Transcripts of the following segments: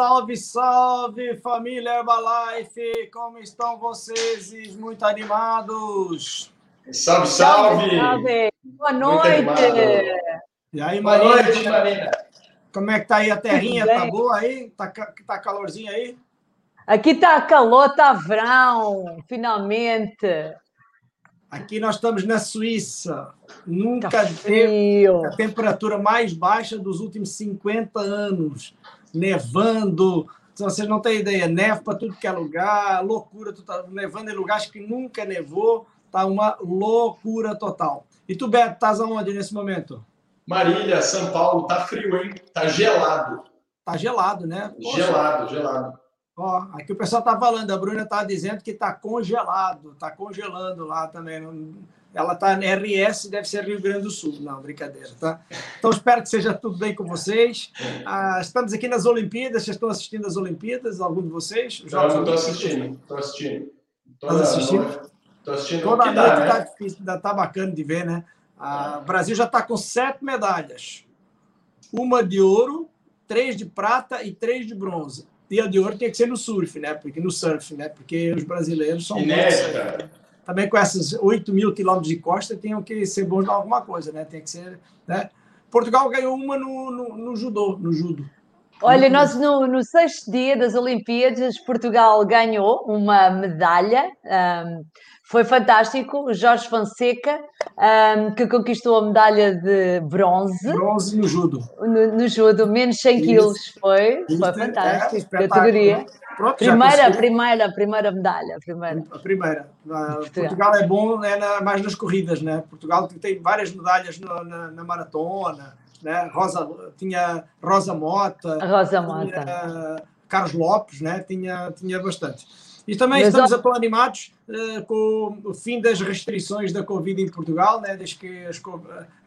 salve, salve, família Herbalife! Como estão vocês? Muito animados? Salve, salve! salve. Boa noite! E aí, Boa Marina? noite, Marina! Como é que tá aí a terrinha? Tá boa aí? Tá, tá calorzinho aí? Aqui tá calor, tá verão, finalmente. Aqui nós estamos na Suíça. Nunca tá teve a temperatura mais baixa dos últimos 50 anos. Nevando. Vocês não têm ideia, neve para tudo que é lugar, loucura. Tu tá nevando em lugares que nunca nevou. Tá uma loucura total. E tu, Beto, estás aonde nesse momento? Marília, São Paulo, tá frio, hein? Tá gelado. Tá gelado, né? Poxa. Gelado, gelado. Ó, aqui o pessoal tá falando, a Bruna tá dizendo que tá congelado, tá congelando lá também. Ela tá RS, deve ser Rio Grande do Sul. Não, brincadeira, tá? Então espero que seja tudo bem com vocês. Ah, estamos aqui nas Olimpíadas, vocês estão assistindo as Olimpíadas, algum de vocês? Não, não estou assistindo, estou assistindo. Estou assistindo? Estou assistindo. Toda noite dá, né? tá, difícil, tá bacana de ver, né? Ah, o Brasil já está com sete medalhas. Uma de ouro, três de prata e três de bronze. E a de ouro tinha que ser no surf, né? Porque no surf, né? Porque os brasileiros são Inédita. Também com esses 8 mil quilômetros de costa, tinham que ser bons de alguma coisa, né? Tem que ser. Né? Portugal ganhou uma no, no, no judô, no judo. Olha, nós no, no, sexto dia das Olimpíadas, Portugal ganhou uma medalha. Um, foi fantástico. Jorge Fonseca, um, que conquistou a medalha de bronze. Bronze no judo. No, no judo, menos 100 Isso. quilos. Foi, Isso. foi é fantástico. É, categoria. Pronto, primeira, primeira, primeira medalha. Primeira. A primeira. Portugal. Portugal é bom é na, mais nas corridas, né? Portugal tem várias medalhas no, na, na maratona né? Rosa, tinha Rosa Mota, Rosa Mota. Carlos Lopes, né? tinha, tinha bastante. E também estamos ó... animados uh, com o fim das restrições da Covid em Portugal, né? desde que as,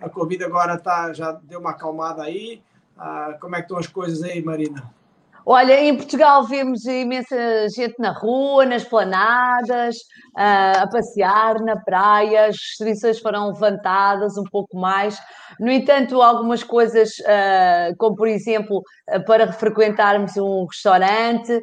a Covid agora tá, já deu uma acalmada aí. Uh, como é que estão as coisas aí, Marina? Olha, em Portugal vemos imensa gente na rua, nas planadas, a passear na praia, as restrições foram levantadas um pouco mais. No entanto, algumas coisas, como por exemplo, para frequentarmos um restaurante,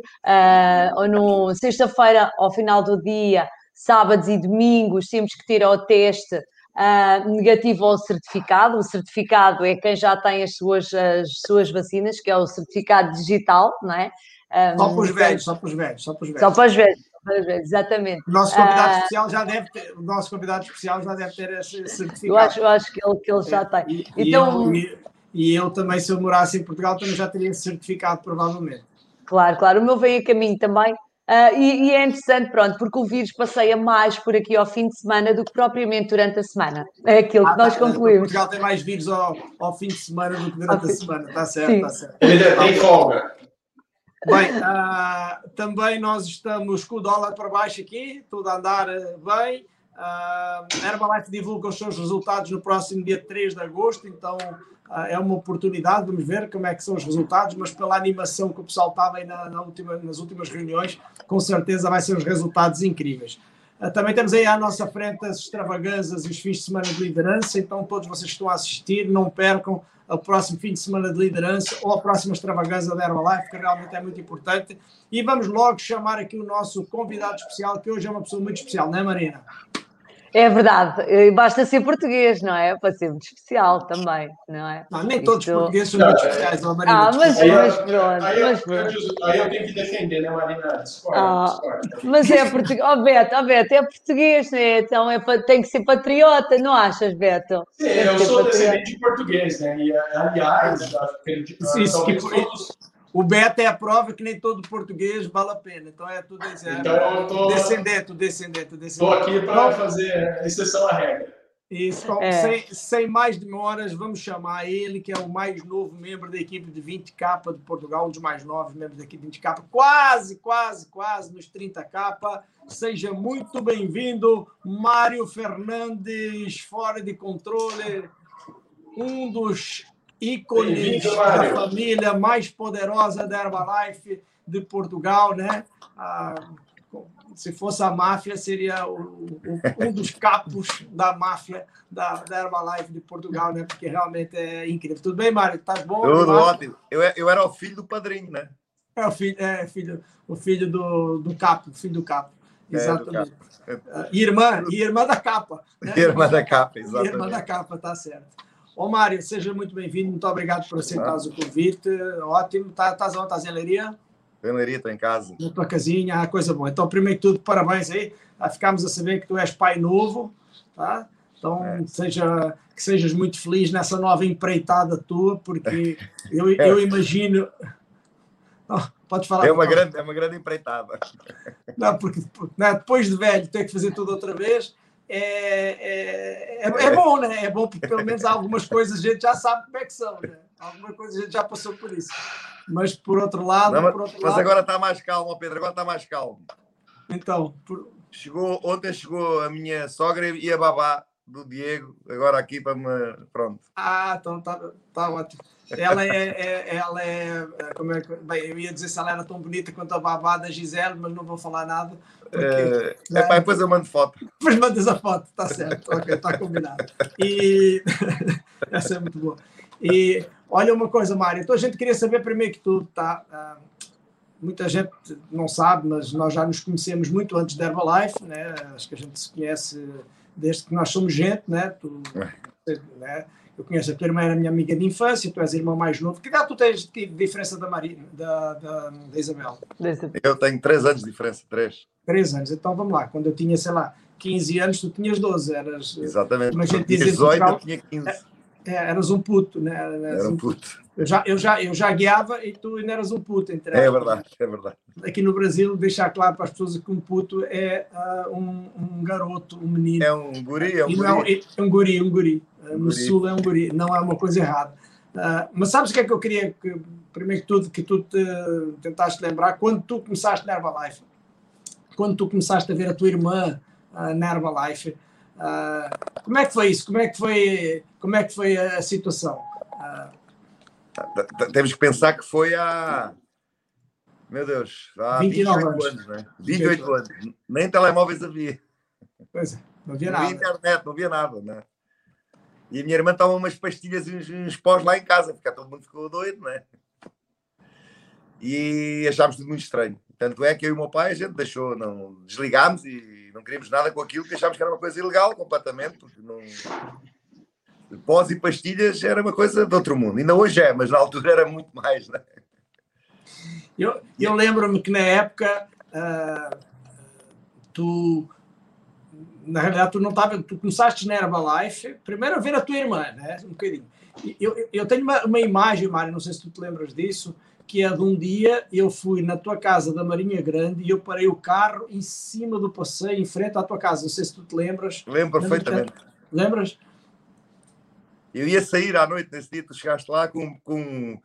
ou no sexta-feira, ao final do dia, sábados e domingos, temos que ter o teste uh, negativo ao certificado. O certificado é quem já tem as suas, as suas vacinas, que é o certificado digital, não é? Um, só para os velhos, só para os velhos, só para os velhos. Só para os velhos, exatamente. O nosso convidado uh, especial já deve ter, o nosso convidado especial já deve ter esse certificado. Eu acho, eu acho que, ele, que ele já tem. E, então, e, eu, e eu também, se eu morasse em Portugal, também já teria esse certificado, provavelmente. Claro, claro. O meu vem a caminho também. Uh, e, e, é interessante, pronto, porque o vírus passeia mais por aqui ao fim de semana do que propriamente durante a semana. É aquilo ah, que nós tá, concluímos. Portugal tem mais vírus ao, ao, fim de semana do que durante a semana, está certo, está certo. Ainda tem folga. Bem, uh, também nós estamos com o dólar para baixo aqui, tudo a andar bem. Uh, Herbalife divulga os seus resultados no próximo dia 3 de agosto, então é uma oportunidade, vamos ver como é que são os resultados, mas pela animação que o pessoal estava aí na, na última, nas últimas reuniões, com certeza vai ser os resultados incríveis. Uh, também temos aí à nossa frente as extravaganzas e os fins de semana de liderança, então todos vocês que estão a assistir, não percam o próximo fim de semana de liderança ou a próxima extravagância da Herbalife, que realmente é muito importante. E vamos logo chamar aqui o nosso convidado especial, que hoje é uma pessoa muito especial, não é, Marina? É verdade, basta ser português, não é? Para ser muito especial também, não é? Não, nem todos os portugueses são muito especiais, não, Marina. Ah, mas, aí, mas pronto. Aí, mas, eu, aí eu tenho que defender, né, Marina? Discorda, ah, discorda. Mas é português, oh, Beto, oh, Beto, é português, né? Então é, tem que ser patriota, não achas, Beto? Sim, eu sou patriota. descendente de português, né? E, aliás, acho que, ele, Isso, que todos o Beto é a prova que nem todo português vale a pena. Então é tudo isso. É, então eu tô, descendente, descendente, descendente. Estou aqui para fazer exceção à regra. Isso, então, é. sem, sem mais demoras, vamos chamar ele, que é o mais novo membro da equipe de 20K de Portugal, um dos mais novos membros da equipe de 20K, quase, quase, quase nos 30K. Seja muito bem-vindo, Mário Fernandes, fora de controle, um dos ícones da família mais poderosa da Herbalife de Portugal, né? Ah, se fosse a máfia, seria o, o, um dos capos da máfia da, da Herbalife de Portugal, né? Porque realmente é incrível. Tudo bem, Mário? Tá bom? Tudo ótimo. Eu, eu era o filho do padrinho, né? É o filho, é, filho, o filho do, do capo, filho do capo. Exatamente. É, do capo. E irmã, irmã da capa. Né? Irmã da capa, exatamente. Irmã da capa, tá certo. Ô, Mário, seja muito bem-vindo. Muito obrigado por aceitar o convite. Ótimo. Tá, estás onde? Estás em Leiria? Em Leiria, estou em casa. Na tua casinha, ah, coisa boa. Então, primeiro de tudo, parabéns aí. Ficámos a saber que tu és pai novo, tá? Então, é. seja, que sejas muito feliz nessa nova empreitada tua, porque eu, eu imagino... Oh, pode falar. É uma, grande, é uma grande empreitada. Não, porque né, depois de velho ter que fazer tudo outra vez, é, é, é, é, bom, né? É bom porque pelo menos algumas coisas a gente já sabe como é que são, né? Alguma coisa a gente já passou por isso. Mas por outro lado. Não, mas, por outro mas lado... agora está mais calmo, Pedro, agora está mais calmo. Então. Por... Chegou, ontem chegou a minha sogra e a babá do Diego, agora aqui para me. Pronto. Ah, então está tá ótimo. Ela é, é, ela é, como é bem, eu ia dizer se ela era tão bonita quanto a babá da Gisele, mas não vou falar nada. Porque, é, é, pá, depois eu mando foto. Depois mandas a foto, está certo, ok, está combinado. E essa é muito boa. E olha uma coisa, Mário, então a gente queria saber primeiro que tudo, tá? Uh, muita gente não sabe, mas nós já nos conhecemos muito antes da Herbalife, né? Acho que a gente se conhece desde que nós somos gente, né? Tu, né? Eu conheço a tua irmã, era minha amiga de infância, tu és irmão mais novo. Que idade tu tens de diferença da, Maria, da, da, da Isabel? Eu tenho 3 anos de diferença, 3. 3 anos, então vamos lá. Quando eu tinha, sei lá, 15 anos, tu tinhas 12. Eras, Exatamente. Mas a gente dizia 18, eu tinha 15. É, eras um puto, né? Eras era um puto. Eu já, eu, já, eu já guiava e tu ainda eras um puto. Entre é verdade, é verdade. Aqui no Brasil, deixar claro para as pessoas que um puto é uh, um, um, garoto, um menino. É um guri, é um guri. É, é um guri, um guri. Uh, no guri. Sul é um guri, não é uma coisa errada. Uh, mas sabes o que é que eu queria, que, primeiro que tudo, que tu te tentaste lembrar, quando tu começaste na Herbalife, quando tu começaste a ver a tua irmã uh, na Herbalife, uh, como é que foi isso? Como é que foi, como é que foi a, situação? Uh, temos que pensar que foi há. Meu Deus, há 29 28 anos, né? 28, 28 anos. Nem telemóveis havia. Pois é, não havia nada. Não havia internet, não havia nada, né? E a minha irmã toma umas pastilhas e uns, uns pós lá em casa, porque todo mundo ficou doido, né? E achámos tudo muito estranho. Tanto é que eu e o meu pai a gente deixou, não desligámos e não queríamos nada com aquilo, que achámos que era uma coisa ilegal completamente, porque não pós e pastilhas era uma coisa de outro mundo. Ainda hoje é, mas na altura era muito mais. Né? Eu, eu lembro-me que na época uh, tu, na realidade, tu não estava, tu começaste na Herbalife, primeiro a ver a tua irmã, né? Um bocadinho. Eu, eu tenho uma, uma imagem, Mário, não sei se tu te lembras disso, que é de um dia eu fui na tua casa da Marinha Grande e eu parei o carro em cima do passeio, em frente à tua casa. Não sei se tu te lembras. Lembro perfeitamente. Lembras? Eu ia sair à noite nesse dia, tu chegaste lá com, com,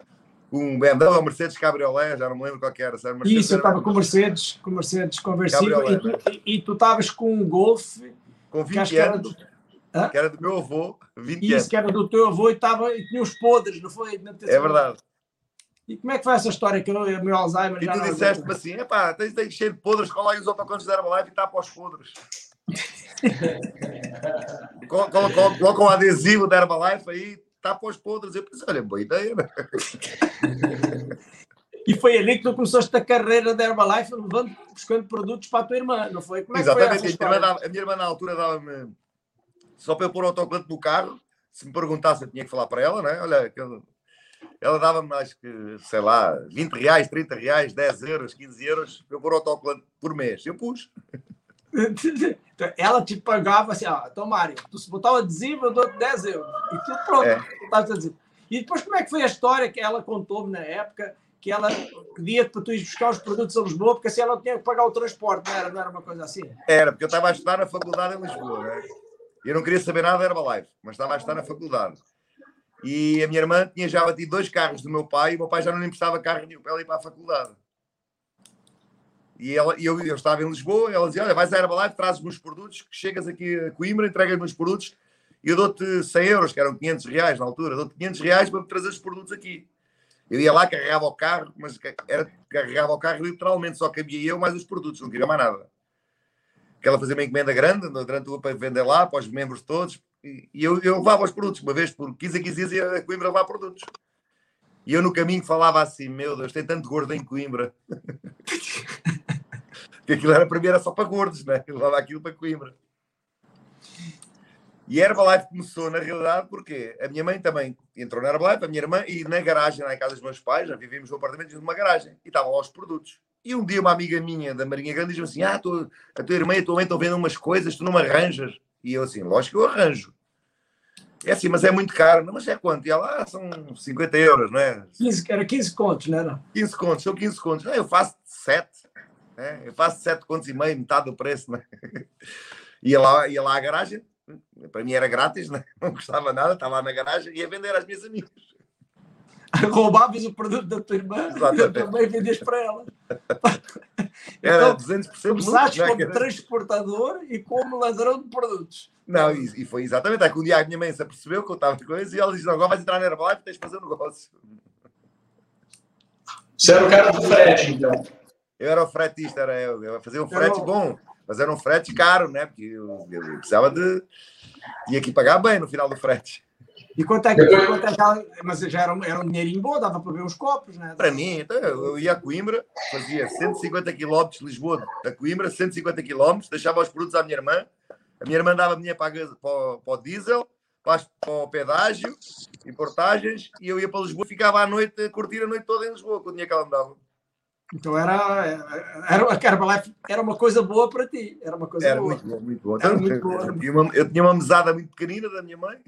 com um BMW ou Mercedes Cabriolé, já não me lembro qual que era. Isso, eu estava com Mercedes, com Mercedes conversível e tu, tu estavas com um Golf. Com 20 anos. Que era, do, que era do meu avô, 20 Isso, anos. que era do teu avô e, tava, e tinha os podres, não foi? É verdade. E como é que foi essa história que o meu Alzheimer e já tu disseste-me assim, epá, tens, tens cheio de podres, cola aí os autocontos da Herbalife e está para os podres. colocam, colocam um adesivo da Herbalife aí, tá para os podres. Eu pensei, olha, boa ideia, né? E foi ali que tu começaste a carreira da Herbalife, levando, buscando produtos para a tua irmã, não foi? Como é Exatamente, foi a, minha irmã, a minha irmã na altura dava-me, só para eu pôr o autocolante no carro, se me perguntasse, eu tinha que falar para ela, né? Olha, ela dava-me, acho que, sei lá, 20 reais, 30 reais, 10 euros, 15 euros para eu pôr o autocolante por mês. Eu pus. Ela te pagava assim, ó, então, Mário, tu se botar o adesivo, eu dou 10 euros. E tudo pronto, é. E depois, como é que foi a história que ela contou-me na época que ela pedia para tu ir buscar os produtos a Lisboa, porque assim ela não tinha que pagar o transporte, não era, não era uma coisa assim? Era, porque eu estava a estudar na faculdade em Lisboa, né? Eu não queria saber nada da Herbalife, mas estava a estudar na faculdade. E a minha irmã tinha já batido dois carros do meu pai e o meu pai já não lhe emprestava carro nenhum para ela ir para a faculdade. E ela, eu, eu estava em Lisboa, ela dizia: Olha, vais à Herbalife, trazes meus produtos, que chegas aqui a Coimbra, entregas meus produtos e eu dou-te 100 euros, que eram 500 reais na altura, dou-te 500 reais para trazer os produtos aqui. Eu ia lá, carregava o carro, mas era, carregava o carro literalmente, só cabia eu mais os produtos, não queria mais nada. porque ela fazia uma encomenda grande durante o para vender lá, para os membros todos, e eu, eu levava os produtos, uma vez por 15 a 15 dias ia a Coimbra levar produtos. E eu no caminho falava assim: Meu Deus, tem tanto gordo em Coimbra. que aquilo era para mim era só para gordos, né? Eu levava aquilo para Coimbra. E a Herbalife começou, na realidade, porque a minha mãe também entrou na Herbalife, a minha irmã, e na garagem, lá em casa dos meus pais, já vivíamos no apartamento numa garagem, e estavam lá os produtos. E um dia uma amiga minha da Marinha Grande diz-me assim: Ah, tu, a tua irmã e a tua mãe estão vendo umas coisas, tu não me arranjas. E eu assim, lógico que eu arranjo. É assim, mas é muito caro. Não, mas é quanto? E ela, ah, são 50 euros, não é? 15, era 15 contos, não era? 15 contos, são 15 contos. Não, eu faço 7. Né? Eu faço 7 contos e meio, metade do preço. Né? Ia, lá, ia lá à garagem, para mim era grátis, né? não custava nada, estava lá na garagem e ia vender às minhas amigas. Roubavas o produto da tua irmã e também vendias para ela. Era então, 200% Começaste muito, como transportador e como ladrão de produtos. Não, e, e foi exatamente. É que um dia a minha mãe se apercebeu que eu estava de coisa e ela disse: agora vais entrar na Herbalife e tens de fazer um negócio. Você era o cara do frete, então? Eu era o fretista, era eu. Eu fazia um frete bom, mas era um frete caro, né? Porque eu, eu precisava de. Tinha que pagar bem no final do frete. E quanto é que, quanto é que mas já era, era um dinheirinho bom, dava para ver os copos, né? Para mim, então, eu ia a Coimbra, fazia 150 km de Lisboa a Coimbra, 150 km, deixava os produtos à minha irmã, a minha irmã dava dinheiro para, para, para o diesel, para, para o pedágio, importagens, e eu ia para Lisboa, ficava à noite a curtir a noite toda em Lisboa, com o dinheiro que ela me dava. Então era, era, a Herbalife era uma coisa boa para ti. Era uma coisa era boa. Muito muito bom. Então, muito boa. Eu, tinha uma, eu tinha uma mesada muito pequenina da minha mãe.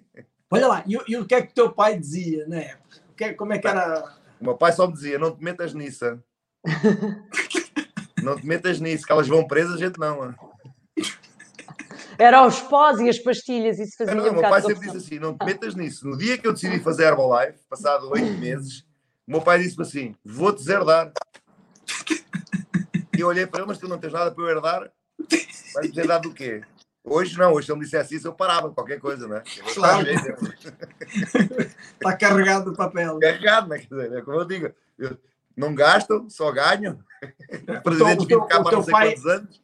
Olha lá, e, e o que é que o teu pai dizia na época? Que, é, como é que era? O meu pai só me dizia: não te metas nisso. não te metas nisso, que elas vão presas, a gente não. Era os pós e as pastilhas, isso fazia não, um O meu pai sempre disse assim: não te metas nisso. No dia que eu decidi fazer Herbalife, passado oito meses, o meu pai disse-me assim: vou-te herdar. E eu olhei para ele, mas tu não tens nada para eu herdar? Vais herdar do quê? Hoje não, hoje se ele me dissesse isso, eu parava qualquer coisa, né? Claro. Está carregado o papel. Carregado, né? Quer dizer, é como eu digo, eu não gasto, só ganho. Presidente então, o teu, o teu pai, anos.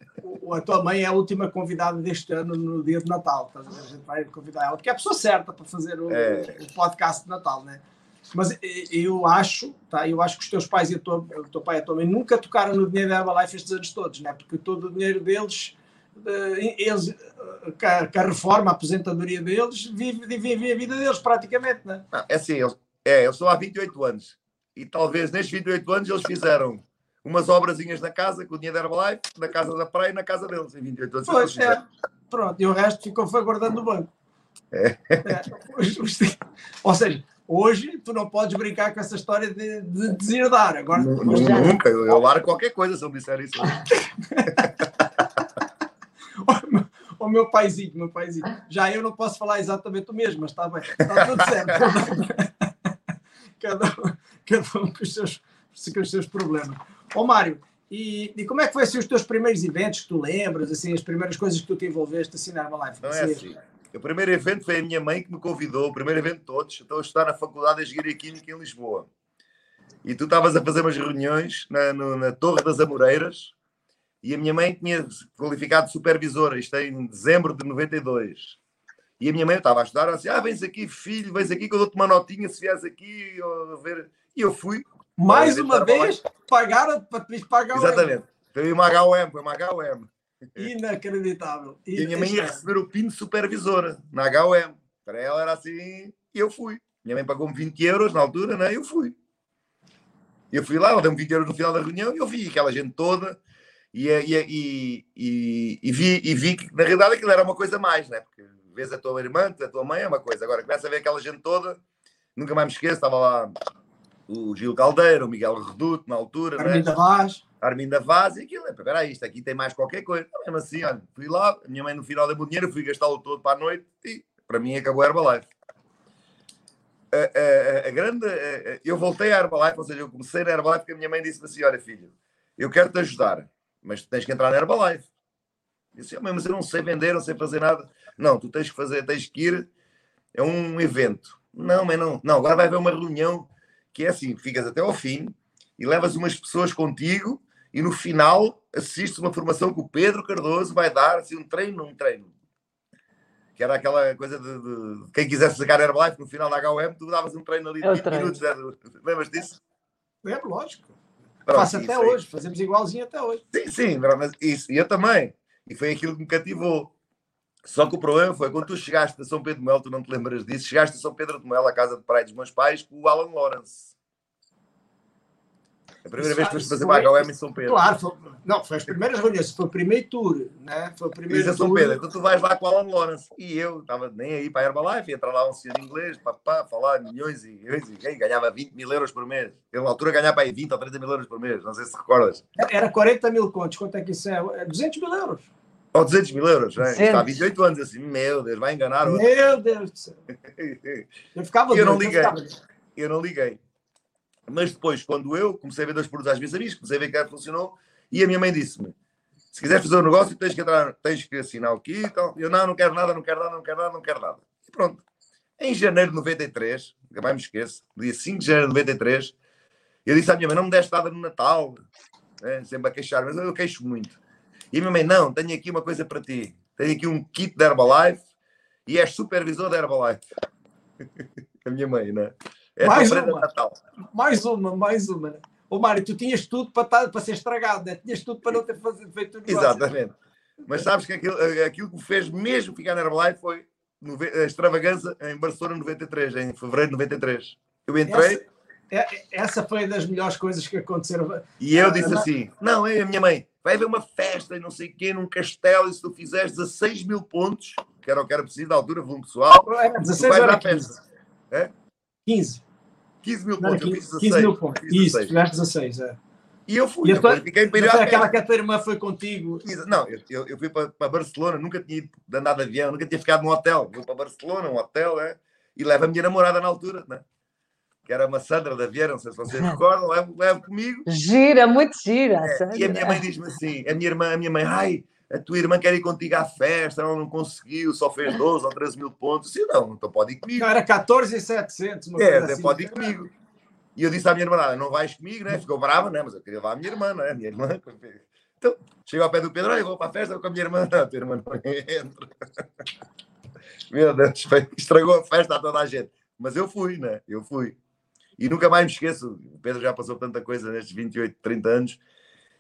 A tua mãe é a última convidada deste ano no dia de Natal. Tá? A gente vai convidar ela, porque é a pessoa certa para fazer o, é. o podcast de Natal, né? Mas eu acho, tá? Eu acho que os teus pais e tua, o teu pai e a tua mãe nunca tocaram no dinheiro da Herbalife estes anos todos, né? Porque todo o dinheiro deles eles, com a, reforma, a aposentadoria deles, vivem vive a vida deles praticamente, não é? Não, é assim, eles, é, eu sou há 28 anos e talvez nestes 28 anos eles fizeram umas obrazinhas na casa com o dinheiro da Herbalife, na casa da praia e na casa deles, em 28 anos. Pois, é. Pronto, e o resto ficou foi guardando no banco. É. É. Ou seja, hoje tu não podes brincar com essa história de, de deserdar. Agora, nunca, eu, eu largo qualquer coisa se eu disser isso. o meu paizinho, meu paizinho. Já eu não posso falar exatamente o mesmo, mas está bem, está tudo certo. cada, um, cada um com os seus, com os seus problemas. Ó Mário, e, e, como é que foi assim, os teus primeiros eventos que tu lembras, assim, as primeiras coisas que tu te envolveste assim na Herbalife? Não é assim. O primeiro evento foi a minha mãe que me convidou, o primeiro evento de todos. Estou a estudar na Faculdade de Engenharia Química em Lisboa. E tu estavas a fazer umas reuniões na, no, na Torre das Amoreiras, e a minha mãe tinha qualificado de supervisora, isto é em dezembro de 92. E a minha mãe estava a estudar, assim, ah, vens aqui, filho, vens aqui que eu dou-te uma notinha se vieres aqui. Ver... E eu fui. Mais uma vez, pagaram para te pagar Exatamente. Foi uma HOM, foi uma HOM. Inacreditável. E a minha mãe ia receber o PIN de supervisora na HOM. Para ela era assim, e eu fui. Minha mãe pagou-me 20 euros na altura, né? Eu fui. Eu fui lá, ela deu-me 20 euros no final da reunião e eu vi aquela gente toda e, e, e, e, vi, e vi que na realidade aquilo era uma coisa mais, né? Porque vês a tua irmã, a tua mãe é uma coisa. Agora começa a ver aquela gente toda, nunca mais me esqueço, estava lá o Gil Caldeira, o Miguel Reduto na altura, Arminda né? Vaz. Arminda Vaz, e aquilo, espera aí, isto aqui tem mais qualquer coisa. Então, mesmo assim, olha, fui lá, a minha mãe no final deu-me o dinheiro, fui gastá-lo todo para a noite e para mim acabou a Herbalife. A, a, a, grande, a, eu voltei à Herbalife, ou seja, eu comecei na Herbalife porque a minha mãe disse-me assim: Olha, filho, eu quero te ajudar, mas tu tens que entrar na Herbalife. Eu disse, mas eu não sei vender, não sei fazer nada. Não, tu tens que fazer, tens que ir, é um evento. Não, mas não, não, agora vai haver uma reunião que é assim, ficas até ao fim e levas umas pessoas contigo e no final assiste uma formação que o Pedro Cardoso vai dar, assim, um treino, um treino. Que era aquela coisa de, de quem quisesse sacar Herbalife no final da HOM, tu davas um treino ali de 20 minutos. Né? Lembras disso? Lembro, lógico. Pronto, Faço até hoje, fazemos igualzinho até hoje. Sim, sim, mas isso, e eu também. E foi aquilo que me cativou. Só que o problema foi quando tu chegaste a São Pedro de Mel, tu não te lembras disso, chegaste a São Pedro de Mel, a casa de praia dos meus pais, com o Alan Lawrence. A primeira vez que foste fazer HOM em São Pedro. Claro, foi, não, foi as primeiras reuniões, foi o primeiro tour, né? Foi o primeiro Isso São Pedro. Então tu vais lá com o Alan Lawrence. E eu estava nem aí para a Herbalife, ia entrar lá um senhor inglês, papá, falar milhões e milhões e ganhava 20 mil euros por mês. Eu na altura ganhava aí 20 ou 30 mil euros por mês, não sei se recordas. Era 40 mil contos, quanto é que isso é? 200 é mil euros. Ou 200 mil euros, né? Está há 28 anos assim, meu Deus, vai enganar outro. Meu Deus do céu. Eu ficava eu não liguei. Eu não liguei. Mas depois, quando eu comecei a ver dois produtos às minhas amigas, comecei a ver que funcionou, e a minha mãe disse-me: se quiseres fazer um negócio, tens que, entrar, tens que assinar aqui. Então, eu não, não quero nada, não quero nada, não quero nada, não quero nada. E pronto. Em janeiro de 93, nunca mais me esqueço, dia 5 de janeiro de 93, eu disse à minha mãe: não me deste nada no Natal. É, sempre a queixar, mas eu queixo muito. E a minha mãe: não, tenho aqui uma coisa para ti. Tenho aqui um kit de Herbalife e és supervisor da Herbalife. a minha mãe, não é? É mais uma. Natal. Mais uma, mais uma. Ô Mário, tu tinhas tudo para, estar, para ser estragado, né? tinhas tudo para não ter feito tudo. Exatamente. Mas sabes que aquilo, aquilo que me fez mesmo ficar na Herbalife foi a extravagância em Barcelona 93, em fevereiro de 93. Eu entrei. Essa, é, essa foi das melhores coisas que aconteceram. E eu disse assim: não, é a minha mãe, vai haver uma festa e não sei o quê, num castelo, e se tu fizeres 16 mil pontos, que era o que era preciso da altura, volume pessoal, era 16 tu vais à festa. É? 15. 15 mil pontos, não, 15, eu fiz 16. 15 mil pontos. Isso, fizeste 16, é. E eu fui, e tua, fiquei imperial. Aquela que a tua irmã foi contigo. Não, eu, eu fui para, para Barcelona, nunca tinha ido andado de avião, nunca tinha ficado num hotel. Fui para Barcelona, um hotel, é, e levo a minha namorada na altura, né? Que era uma Sandra da Vieira, não sei se vocês recordam, levo, levo comigo. Gira, muito gira. É, e a minha mãe diz-me assim: a minha irmã, a minha mãe, ai, a tua irmã quer ir contigo à festa, ela não conseguiu, só fez 12 ou 13 mil pontos. Sim, não, então pode ir comigo. Não, era 14,700. É, assim. pode ir comigo. E eu disse à minha irmã, não vais comigo, né? Ficou brava, né? Mas eu queria levar a minha irmã, né? A minha irmã. Então, chegou ao pé do Pedro, olha, vou para a festa com a minha irmã. Não, a tua irmã não entra. Meu Deus, estragou a festa a toda a gente. Mas eu fui, né? Eu fui. E nunca mais me esqueço, o Pedro já passou tanta coisa nestes 28, 30 anos,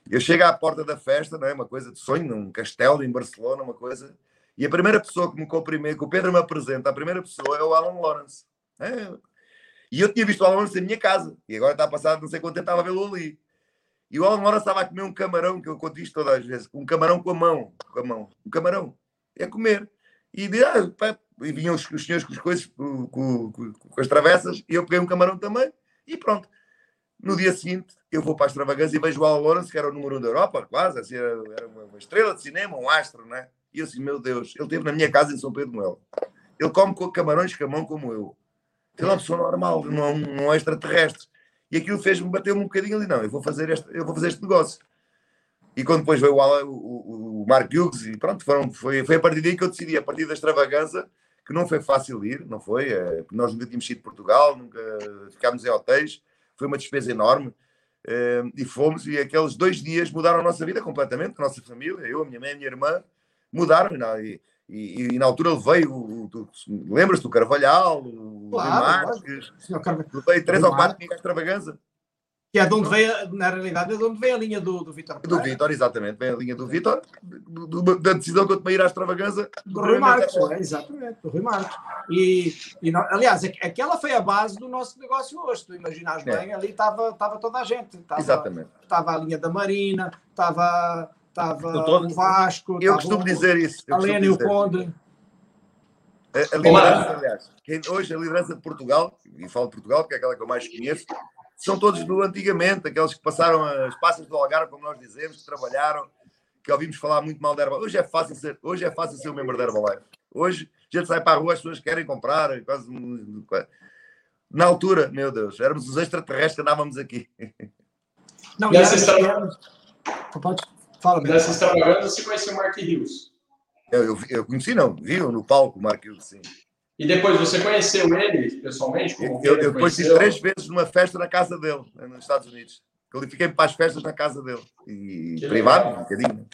eu chego à porta da festa, não é? Uma coisa de sonho, num castelo em Barcelona, uma coisa. E a primeira pessoa que me cumprimenta, que o Pedro me apresenta, a primeira pessoa é o Alan Lawrence. É. E eu tinha visto o Alan Lawrence na minha casa. E agora está a passar não sei quanto tempo estava a vê-lo ali. E o Alan Lawrence estava a comer um camarão, que eu conto isto todas as vezes, um camarão com a mão. Com a mão. Um camarão. É comer. E, de, ah, pá, e vinham os, os senhores com as coisas, com, com, com, as travessas, e eu peguei um camarão também. E pronto. No dia seguinte, eu vou para a extravagância e vejo o Al Lawrence, que era o número um da Europa, quase, assim, era uma estrela de cinema, um astro, né? E eu assim, meu Deus, ele esteve na minha casa em São Pedro Melo. Ele come camarões com a mão como eu. Ele é uma pessoa normal, não, é não é extraterrestre. E aquilo fez-me bater um bocadinho ali, não, eu vou fazer este, eu vou fazer este negócio. E quando depois veio o, o, o Mark Hughes, e pronto, foram, foi, foi a partir daí que eu decidi, a partir da extravagância, que não foi fácil ir, não foi? É, nós nunca tínhamos ido de Portugal, nunca ficámos em hotéis, foi uma despesa enorme. Uh, e fomos, e aqueles dois dias mudaram a nossa vida completamente, a nossa família, eu, a minha mãe a minha irmã, mudaram. Não, e, e, e, na altura levei o. o Lembras-te do Carvalhal, o claro, Marques, levei três ou quatro amigas extravaganza. Que é de onde veio, na realidade, é de onde veio a linha do, do Vitor. Do Vitor, exatamente. Vem a linha do Vitor, da decisão que eu tomei ir à extravaganza. Do Rui Marques, é, exatamente, do Rui Marques. E, e, aliás, aquela foi a base do nosso negócio hoje. Tu imaginas é. bem, ali estava toda a gente. Tava, exatamente. Estava a linha da Marina, estava o Vasco. Eu costumo dizer isso. A Lênia e o Conde. A, a liderança, aliás, hoje a liderança de Portugal, e falo de Portugal porque é aquela que eu mais conheço, são todos do antigamente, aqueles que passaram as passas do Algarve, como nós dizemos, que trabalharam, que ouvimos falar muito mal da Herbalife. Hoje é fácil ser, hoje é fácil ser um membro da Herbalife. Hoje a gente sai para a rua, as pessoas querem comprar, quase. Na altura, meu Deus, éramos os extraterrestres que andávamos aqui. Não, nessa extravagância. Fala, nessa extravagância você conheceu o Mark Hughes? Eu, eu, eu, conheci, não, viu no palco o Mark Hughes, sim. E depois você conheceu ele pessoalmente? eu, eu depois fiz três vezes numa festa na casa dele, nos Estados Unidos. qualifiquei-me para as festas na casa dele. E que privado, legal. um bocadinho.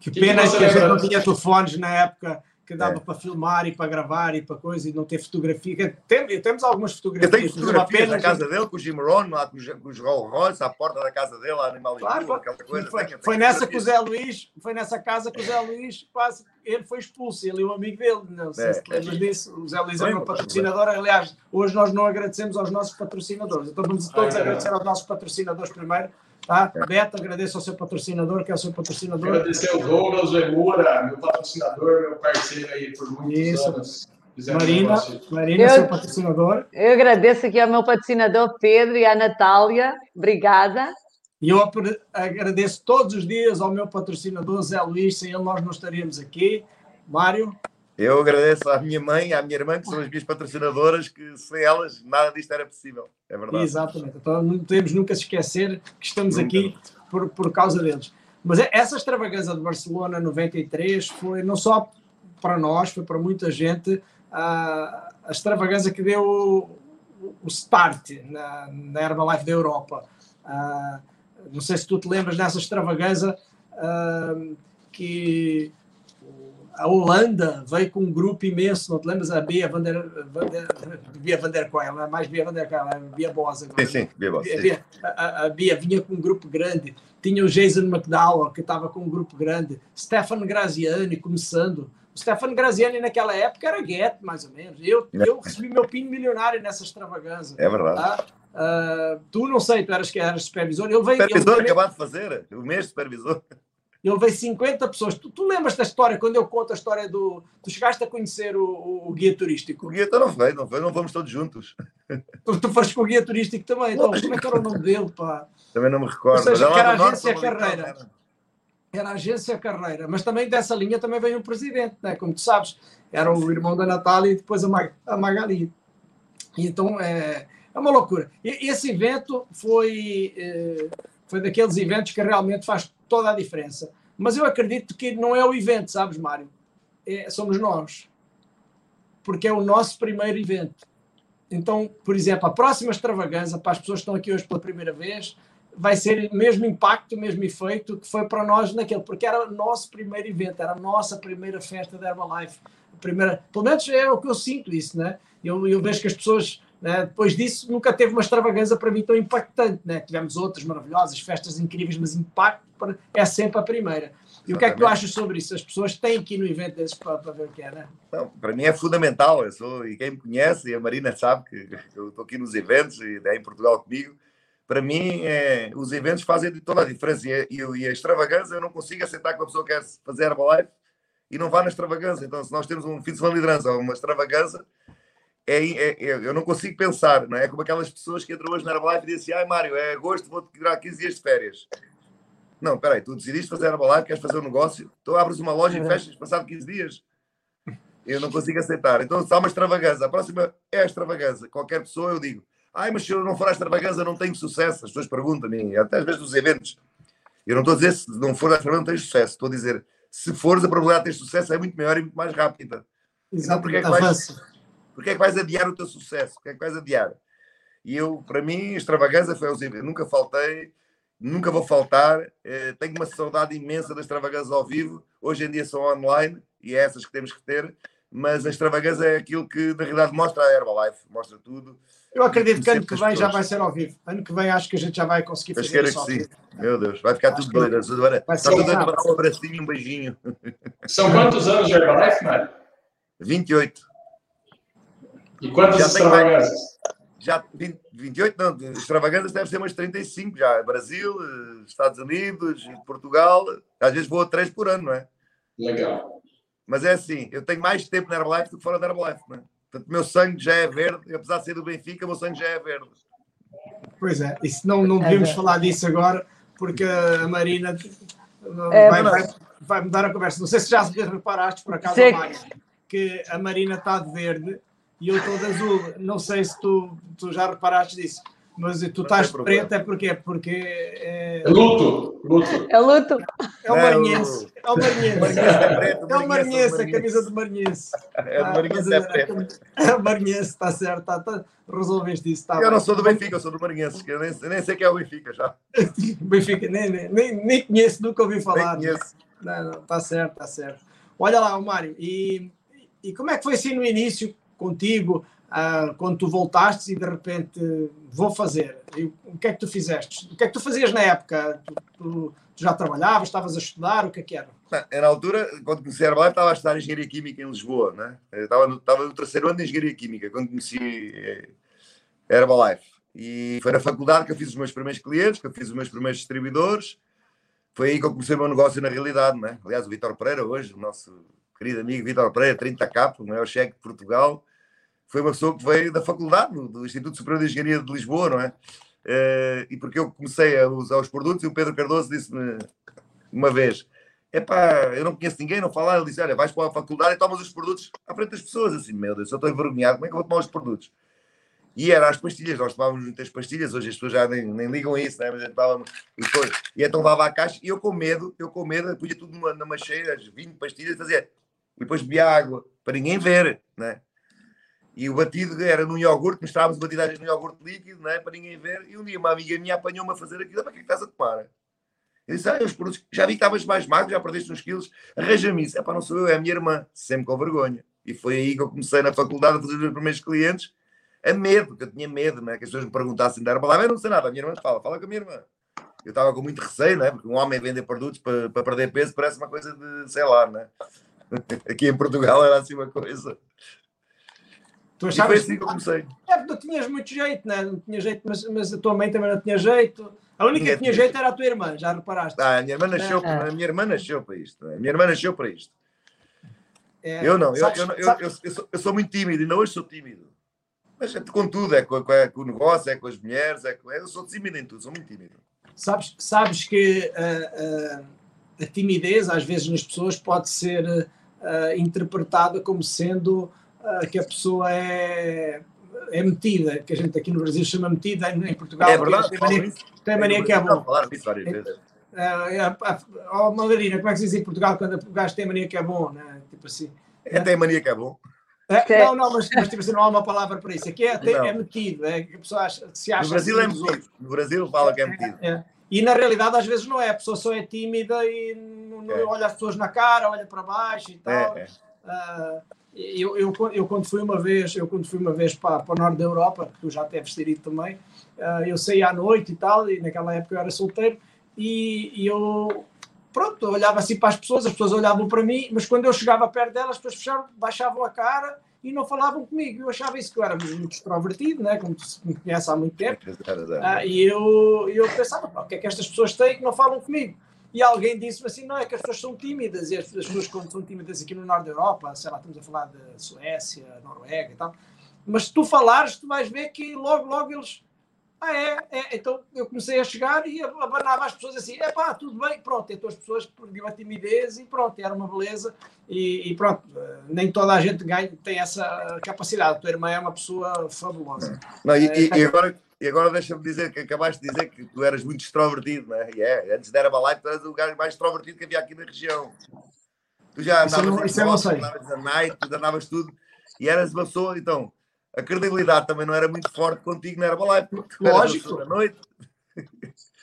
Que pena que, que a gente não tinha telefones na época que dava é. para filmar e para gravar e para coisa e não ter fotografia. Tem, temos algumas fotografias. Eu tenho fotografias na casa dele com o Jim Rohn, lá com os, com os Rolls Royce, à porta da casa dele, lá Animal claro, aquela coisa. Foi, foi nessa que o Zé Luís, foi nessa casa que o Zé Luís quase ele foi expulso, ele e o amigo dele. Não sei é. se te lembras disso. O Zé Luís é meu patrocinador. Aliás, hoje nós não agradecemos aos nossos patrocinadores. Então vamos todos ah, agradecer aos nossos patrocinadores primeiro. Tá? Beto, agradeço ao seu patrocinador, que é o seu patrocinador. Agradecer ao Douglas Gemura, meu patrocinador, meu parceiro aí por muitos Isso. anos. Marina, Marina, eu, seu patrocinador. Eu agradeço aqui ao meu patrocinador Pedro e à Natália. Obrigada. E eu agradeço todos os dias ao meu patrocinador Zé Luís, sem ele nós não estaríamos aqui. Mário. Eu agradeço à minha mãe, à minha irmã, que são as minhas patrocinadoras, que sem elas nada disto era possível. É verdade. Exatamente. Então não podemos nunca se esquecer que estamos nunca. aqui por, por causa deles. Mas essa extravagância de Barcelona 93 foi não só para nós, foi para muita gente a, a extravagância que deu o, o start na, na Herbalife da Europa. Uh, não sei se tu te lembras dessa extravagância uh, que a Holanda veio com um grupo imenso, não te lembras? A Bia van der, van der, Bia van der Koel, é mais Bia van der Koel, é Bia agora. Sim, sim, Bia Boas. A, a, Bia vinha com um grupo grande, tinha o Jason McDowell, que estava com um grupo grande, Stefan Graziani começando. O Stefan Graziani naquela época era gueto, mais ou menos. Eu, eu recebi meu PIN milionário nessa extravagância. É verdade. Tá? Uh, tu não sei, tu eras que eras supervisor. Veio, supervisor ele, acabado de fazer, o mês de supervisor. Ele veio 50 pessoas. Tu, tu, lembras da história, quando eu conto a história do. Tu chegaste a conhecer o, o, o guia turístico? O guia não foi, não foi, não vamos todos juntos. Tu, tu foste com o guia turístico também, então, como é que era o nome dele, pá? Também não me recordo. Ou seja, que era a agência Carreira. Era a agência Carreira, mas também dessa linha também veio um presidente, né? como tu sabes. Era o irmão da Natália e depois a, Mag a Magali. Então, é, é uma loucura. E, esse evento foi, é, foi daqueles eventos que realmente faz toda a diferença. Mas eu acredito que não é o evento, sabes, Mário? É, somos nós. Porque é o nosso primeiro evento. Então, por exemplo, a próxima extravagância, para as pessoas que estão aqui hoje pela primeira vez, vai ser o mesmo impacto, o mesmo efeito que foi para nós naquele, porque era o nosso primeiro evento, era a nossa primeira festa da Herbalife. Primeira, pelo menos é o que eu sinto isso, né? Eu, eu vejo que as pessoas né? Depois disso, nunca teve uma extravagância para mim tão impactante. Né? Tivemos outras maravilhosas, festas incríveis, mas impacto é sempre a primeira. E o que é que tu achas sobre isso? As pessoas têm que ir no evento desses para, para ver o que é, né? Não, para mim é fundamental. Eu sou, e quem me conhece, e a Marina sabe que eu estou aqui nos eventos e é em Portugal comigo. Para mim, é, os eventos fazem toda a diferença. E, e, e a extravagância, eu não consigo aceitar que uma pessoa quer fazer Herbalife e não vá na extravagância. Então, se nós temos um fim de semana de liderança ou uma extravagância, é, é, é, eu não consigo pensar, não é? como aquelas pessoas que entram hoje na Herbalife e dizem assim, ai Mário, é agosto, vou-te tirar 15 dias de férias. Não, peraí, tu decidiste fazer Herbalife, queres fazer um negócio, tu abres uma loja e fechas passado 15 dias. Eu não consigo aceitar. Então, se há uma extravagância, a próxima é a extravagância. Qualquer pessoa, eu digo, ai, mas se eu não for a extravagância, não tenho sucesso. As pessoas perguntam-me, até às vezes nos eventos. Eu não estou a dizer se não for a extravagância, não tens sucesso. Estou a dizer, se fores, a probabilidade de ter sucesso é muito maior e muito mais rápida. Exato, então, porque é que vais, porque é que vais adiar o teu sucesso? Porque é que vais adiar? E eu, para mim, extravagância foi aos eventos. Nunca faltei, nunca vou faltar. Eh, tenho uma saudade imensa das extravagâncias ao vivo. Hoje em dia são online e é essas que temos que ter. Mas a extravagância é aquilo que, na realidade, mostra a Herbalife, mostra tudo. Eu acredito que ano que vem já vai ser ao vivo. Ano que vem acho que a gente já vai conseguir fazer isso. Que sim. Meu Deus, vai ficar acho tudo doido. Agora, está tudo a um abracinho e um beijinho. São quantos anos de Herbalife, Mário? 28. E quantas já extravagâncias? Já 20, 28, não, extravagâncias deve ser umas 35 já. Brasil, Estados Unidos, Portugal. Às vezes vou a três por ano, não é? Legal. Mas é assim, eu tenho mais tempo na Herbalife do que fora da Herbalife, não é? Portanto, meu sangue já é verde, apesar de ser do Benfica, meu sangue já é verde. Pois é, e se não, não devemos é, falar disso agora, porque a Marina é, vai, vai, vai, mudar a conversa. Não sei se já reparaste, por acaso, Mário, que a Marina está de verde e eu estou de azul. Não sei se tu, tu já reparaste disso, mas tu estás preto é porque Porque é... é luto, luto. É luto. É o Marinhense. É o Marinhense. É o Marinhense, a camisa de Marinhense. É o Marinhense, é preto. É o Marinhense, está certo. Tá, tá, resolveste isso. Tá eu não sou do Benfica, eu sou do Marinhense. Eu nem, nem sei que é o Benfica já. Benfica, nem, nem, nem conheço, nunca ouvi falar. Nem conheço. Não, não, tá certo, tá certo. Olha lá, Mário, e, e como é que foi assim no início contigo? Uh, quando tu voltaste e de repente vou fazer. E o que é que tu fizeste? O que é que tu fazias na época? Tu, tu, tu já trabalhavas, estavas a estudar, o que é que era? Na altura, quando comecei a trabalhar, estava a estudar Engenharia Química em Lisboa, né? Estava, no, estava no terceiro ano de Engenharia Química, quando conheci eh, Herbalife. E foi na faculdade que eu fiz os meus primeiros clientes, que eu fiz os meus primeiros distribuidores. Foi aí que eu comecei o meu negócio na realidade, né? Aliás, o Vitor Pereira, hoje, o nosso querido amigo Vitor Pereira, 30K, o maior cheque de Portugal, foi uma pessoa que veio da faculdade, do Instituto Superior de Engenharia de Lisboa, não é? Uh, e porque eu comecei a usar os produtos e o Pedro Cardoso disse-me uma vez: é pá, eu não conheço ninguém, não falar. Ele disse: olha, vais para a faculdade e tomas os produtos à frente das pessoas. Assim, meu Deus, eu estou envergonhado, como é que eu vou tomar os produtos? E era as pastilhas, nós tomávamos muitas pastilhas, hoje as pessoas já nem, nem ligam isso, né? mas tomávamos, e, depois, e então levava a caixa e eu com medo, eu com medo, punha tudo numa, numa cheia, as 20 pastilhas, fazia, e depois bebia água, para ninguém ver, né? E o batido era num iogurte, misturávamos batidagens no iogurte líquido, não é? para ninguém ver. E um dia uma amiga minha apanhou-me a fazer aquilo. Para que é que estás a tomar? Eu disse, ah, os produtos, já vi que estavas mais magro, já perdeste uns quilos, arranja-me isso. É para não sou eu, é a minha irmã, sempre com vergonha. E foi aí que eu comecei na faculdade a fazer os meus primeiros clientes, a medo, porque eu tinha medo, né? que as pessoas me perguntassem da palavra, eu não sei nada, a minha irmã fala, fala com a minha irmã. Eu estava com muito receio, né? porque um homem vender produtos para, para perder peso parece uma coisa de, sei lá, né? Aqui em Portugal era assim uma coisa. Tu achavas assim que eu comecei. É, não tinhas muito jeito, né? não tinha jeito, mas, mas a tua mãe também não tinha jeito. A única que tinha jeito era a tua irmã, já reparaste? Ah, a minha irmã nasceu, é. a minha irmã nasceu para isto. A minha irmã nasceu para isto. É, eu não, sabes, eu, eu, eu, eu, sou, eu, sou, muito tímido, ainda hoje sou tímido. Mas é com tudo, é com, é com o negócio, é com as mulheres, é com, eu sou tímido em tudo, sou muito tímido. Sabes, sabes que uh, uh, a timidez, às vezes, nas pessoas pode ser uh, interpretada como sendo que a pessoa é, é metida, que a gente aqui no Brasil chama metida, em Portugal é verdade, tem mania, tem mania que é bom. Falar disso várias vezes. Uh, Margarina, como é que se diz em Portugal quando o gajo tem mania que é bom? Né? Tipo assim. É, tem mania que é bom. É, não, não, mas, mas tipo assim, não há uma palavra para isso. Aqui é, tem, é metido, é que a pessoa acha, se acha. No Brasil assim, é metido. No Brasil fala que é metido. É, é. E na realidade, às vezes, não é. A pessoa só é tímida e não, não é. olha as pessoas na cara, olha para baixo e tal. Uh, eu, eu, eu, quando fui uma vez, eu quando fui uma vez para, para o norte da Europa, que tu já deves ter ido também, uh, eu saí à noite e tal, e naquela época eu era solteiro, e, e eu pronto, eu olhava assim para as pessoas, as pessoas olhavam para mim, mas quando eu chegava perto delas, as pessoas fechavam, baixavam a cara e não falavam comigo. Eu achava isso que eu era muito extrovertido, né? como tu me conhece há muito tempo. Uh, e eu, eu pensava, o que é que estas pessoas têm que não falam comigo? E alguém disse assim, não, é que as pessoas são tímidas, e as, pessoas quando são tímidas aqui no norte da Europa, sei lá, estamos a falar de Suécia, Noruega e tal, mas se tu falares, tu vais ver que logo, logo eles, ah é, é, então eu comecei a chegar e abanava as pessoas assim, é pá, tudo bem, pronto, então as pessoas perdiam a timidez e pronto, era uma beleza, e, e pronto, nem toda a gente ganha, tem essa capacidade, a tua irmã é uma pessoa fabulosa. Não, e, e, e agora e agora deixa-me dizer que acabaste de dizer que tu eras muito extrovertido, não é? E é, antes de Herbalife, tu eras o lugar mais extrovertido que havia aqui na região. Tu já andavas isso, isso andavas a night, tu andavas tudo, e eras uma pessoa, então, a credibilidade também não era muito forte contigo na Herbalife, Lógico. da noite.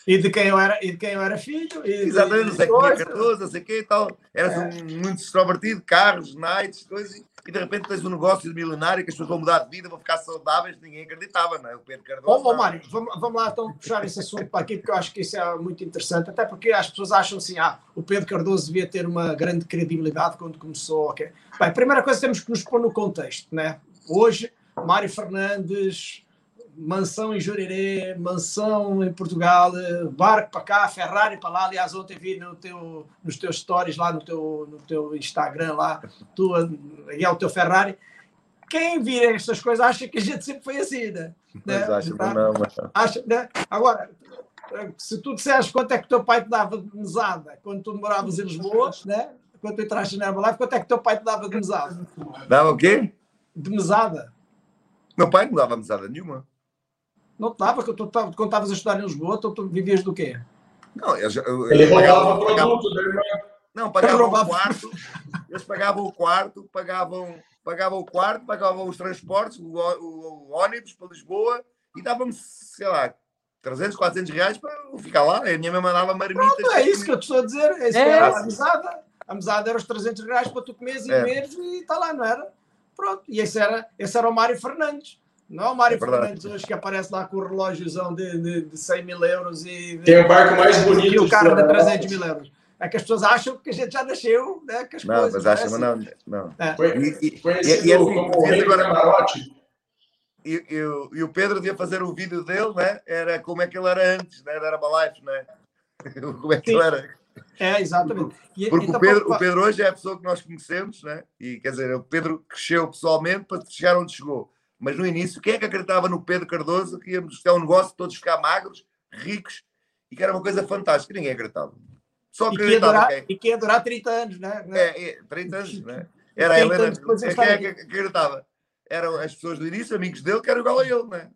E de quem eu era, e de quem eu era filho. E Exatamente, não sei que tinha 14, não sei o quê e tal. Eras é. um, muito extrovertido, carros, nights, coisas e de repente tens um negócio de milionário que as pessoas vão mudar de vida, vão ficar saudáveis, ninguém acreditava, não é? O Pedro Cardoso. Ó, oh, oh, Mário, vamos, vamos lá então puxar esse assunto para aqui, porque eu acho que isso é muito interessante, até porque as pessoas acham assim, ah, o Pedro Cardoso devia ter uma grande credibilidade quando começou. Okay. Bem, primeira coisa temos que nos pôr no contexto, né? Hoje, Mário Fernandes mansão em Jurerê, mansão em Portugal, barco para cá, Ferrari para lá. Aliás, ontem vi no teu, nos teus stories lá no teu, no teu Instagram lá, tu e é o teu Ferrari. Quem vira estas coisas acha que a gente sempre foi assim, né? Mas né? acha, tá? não, mas... acha né? Agora, se tu disseres quanto é que o teu pai te dava de mesada quando tu moravas em Lisboa, né? quando tu entraste na Herbalife, quanto é que o teu pai te dava de mesada? Dava o quê? De mesada. Meu pai não dava mesada nenhuma. Não estava, quando estavas a estudar em Lisboa, tu, tu vivias do quê? Não, eu, eu, ele irmã. Não, pagavam o quarto, eles pagavam o quarto, pagavam, pagavam o quarto, pagavam os transportes, o, o, o ônibus para Lisboa e davam-me, sei lá, 300, 400 reais para ficar lá. A minha mãe mandava marmitas. Pronto, é isso que eu te estou a dizer. É isso é. a amizade. A amizade era os 300 reais para tu comeres e é. beberes e está lá, não era? Pronto. E esse era, esse era o Mário Fernandes. Não é o Mário é Fernandes hoje que aparece lá com o relógiozão de, de, de 100 mil euros e. Tem o barco mais bonito. E o carro de 300 mil euros. É que as pessoas acham que a gente já nasceu, né? Que as não, coisas, mas acham, mas não. não. É. Foi, e, conhecido e, e, assim, como o rei camarote. E, e, e, o Pedro devia fazer o vídeo dele, né? Era como é que ele era antes, né? Era Herbalife, né? como é que Sim. ele era. É, exatamente. E, Porque o, Pedro, o Pedro hoje é a pessoa que nós conhecemos, né? E quer dizer, o Pedro cresceu pessoalmente para chegar onde chegou. Mas no início, quem é que acreditava no Pedro Cardoso que íamos ter um negócio todos ficar magros, ricos e que era uma coisa fantástica? Ninguém acreditava. Só acreditava. E que ia durar, e que ia durar 30 anos, né? É, é 30 anos, né? Era a Helena. Quem é que acreditava? Eram as pessoas do início, amigos dele, que eram igual a ele, né?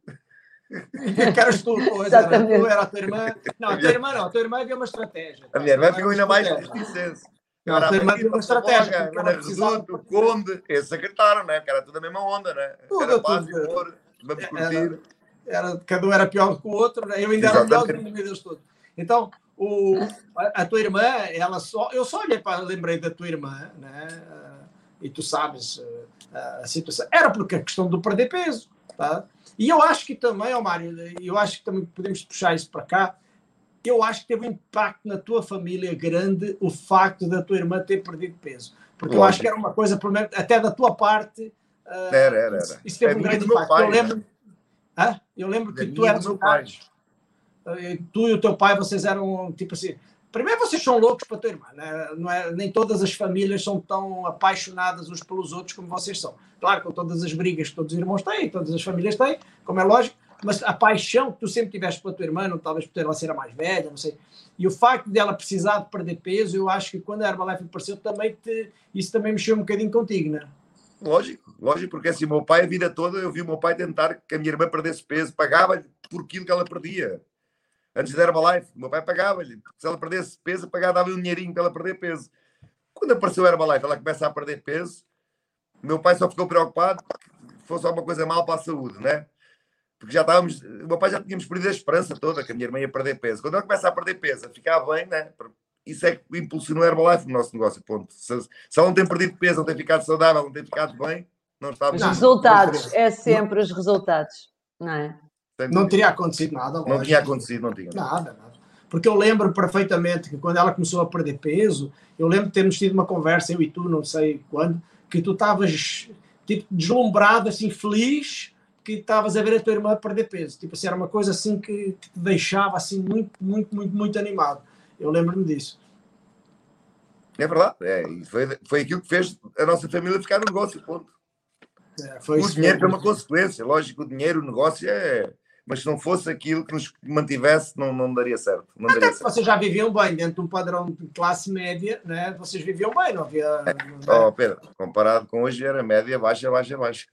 que eras tu, pois, era, tu era a tua irmã. Não, a tua irmã não, a tua irmã havia uma estratégia. A minha irmã ficou ainda mais reticência. Não, a tua irmã havia uma estratégia. Ana Reduto, o Conde, esses acreditaram, né? Que era tudo a mesma onda, né? Tudo, era paz tudo. Humor, vamos curtir. Era, era, cada um era pior do que o outro, né? eu ainda era melhor do que o Deus todo. Então, o, a, a, tua irmã, ela só. Eu só olhei para lembrei da tua irmã, né? E tu sabes a situação. Era porque a questão do perder peso, tá? E eu acho que também, oh Mário, eu acho que também podemos puxar isso para cá. Eu acho que teve um impacto na tua família grande o facto da tua irmã ter perdido peso. Porque eu acho que era uma coisa, pelo menos, até da tua parte. Uh, era, era, era. Isso teve é um grande impacto. Pai, eu lembro, ah, eu lembro que é tu eras um pai. Tu e o teu pai, vocês eram tipo assim. Primeiro, vocês são loucos para a tua irmã, né? não é? Nem todas as famílias são tão apaixonadas uns pelos outros como vocês são. Claro, com todas as brigas que todos os irmãos têm, todas as famílias têm, como é lógico, mas a paixão que tu sempre tiveste pela tua irmã, talvez por ela ser a mais velha, não sei. E o facto dela precisar de perder peso, eu acho que quando a Herbalife apareceu, também te, isso também mexeu um bocadinho contigo, não é? Lógico, lógico, porque assim, o meu pai, a vida toda, eu vi o meu pai tentar que a minha irmã perdesse peso, pagava por aquilo que ela perdia antes da Herbalife. Meu pai pagava-lhe. Se ela perdesse peso, pagava, dava-lhe um dinheirinho para ela perder peso. Quando apareceu a Herbalife, ela começa a perder peso. Meu pai só ficou preocupado que fosse alguma coisa mal para a saúde, né? Porque já estávamos, o meu pai já tínhamos perdido a esperança toda que a minha irmã ia perder peso. Quando ela começa a perder peso, a ficar bem, né? Isso é que impulsionou a Herbalife no nosso negócio, ponto. Se, se ela não tem perdido peso, não tem ficado saudável, não tem ficado bem, não está Os resultados, é sempre os resultados, não é? Não teria acontecido nada. Não tinha acontecido, não tinha. Nada, nada. Porque eu lembro perfeitamente que quando ela começou a perder peso, eu lembro de termos tido uma conversa, eu e tu, não sei quando, que tu estavas tipo, deslumbrado, assim, feliz, que estavas a ver a tua irmã perder peso. Tipo assim, era uma coisa assim que, que te deixava assim muito, muito, muito, muito animado. Eu lembro-me disso. É verdade, é, foi, foi aquilo que fez a nossa família ficar no negócio, ponto. É, o dinheiro é uma consequência, lógico, o dinheiro, o negócio é, mas se não fosse aquilo que nos mantivesse, não, não daria certo. Não Até daria certo. vocês já viviam bem dentro de um padrão de classe média, né? vocês viviam bem, não havia. É. Não, oh, Pedro, comparado com hoje, era média, baixa, baixa, baixa.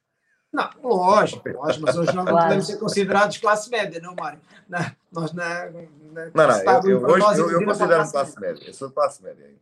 Não, lógico, lógico, mas hoje nós não podemos ser considerados classe média, não, Mário? Não, nós na, na não, não, eu, eu, hoje, eu, eu considero classe média. média, eu sou classe média ainda.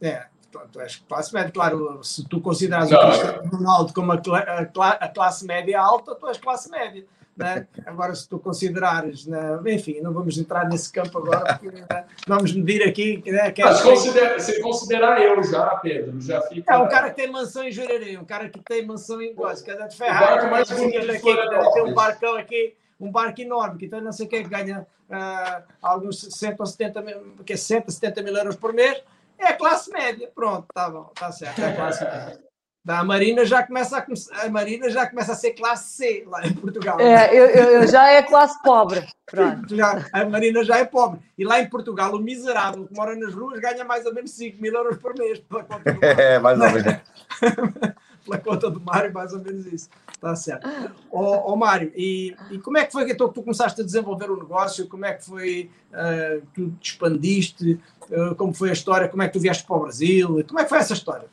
É, tu és classe média, claro, se tu consideras o Cristiano Ronaldo como a, a, a classe média alta, tu és classe média né? Agora, se tu considerares, né? enfim, não vamos entrar nesse campo agora, porque né? vamos medir aqui. Né? Que é Mas considera, se considerar eu já, Pedro, já fica. É um cara que tem mansão em Jurerê, um cara que tem mansão em Goiás, que anda de Ferrari. O mais bonito de aqui, tem um barcão aqui um barco enorme, que então não sei quem ganha uh, alguns 60 ou 70 mil, que é 70 mil euros por mês, é a classe média. Pronto, tá bom, tá certo, é classe média. A Marina já começa a, a Marina já começa a ser classe C lá em Portugal. É, eu, eu já é classe pobre. Pronto. Já, a Marina já é pobre. E lá em Portugal, o miserável que mora nas ruas ganha mais ou menos 5 mil euros por mês pela conta do É, mais ou menos. pela conta do Mário, mais ou menos isso. Está certo. Ó, oh, Mário, e, e como é que foi que então, tu começaste a desenvolver o negócio? Como é que foi uh, que tu te expandiste? Uh, como foi a história? Como é que tu vieste para o Brasil? Como é que foi essa história?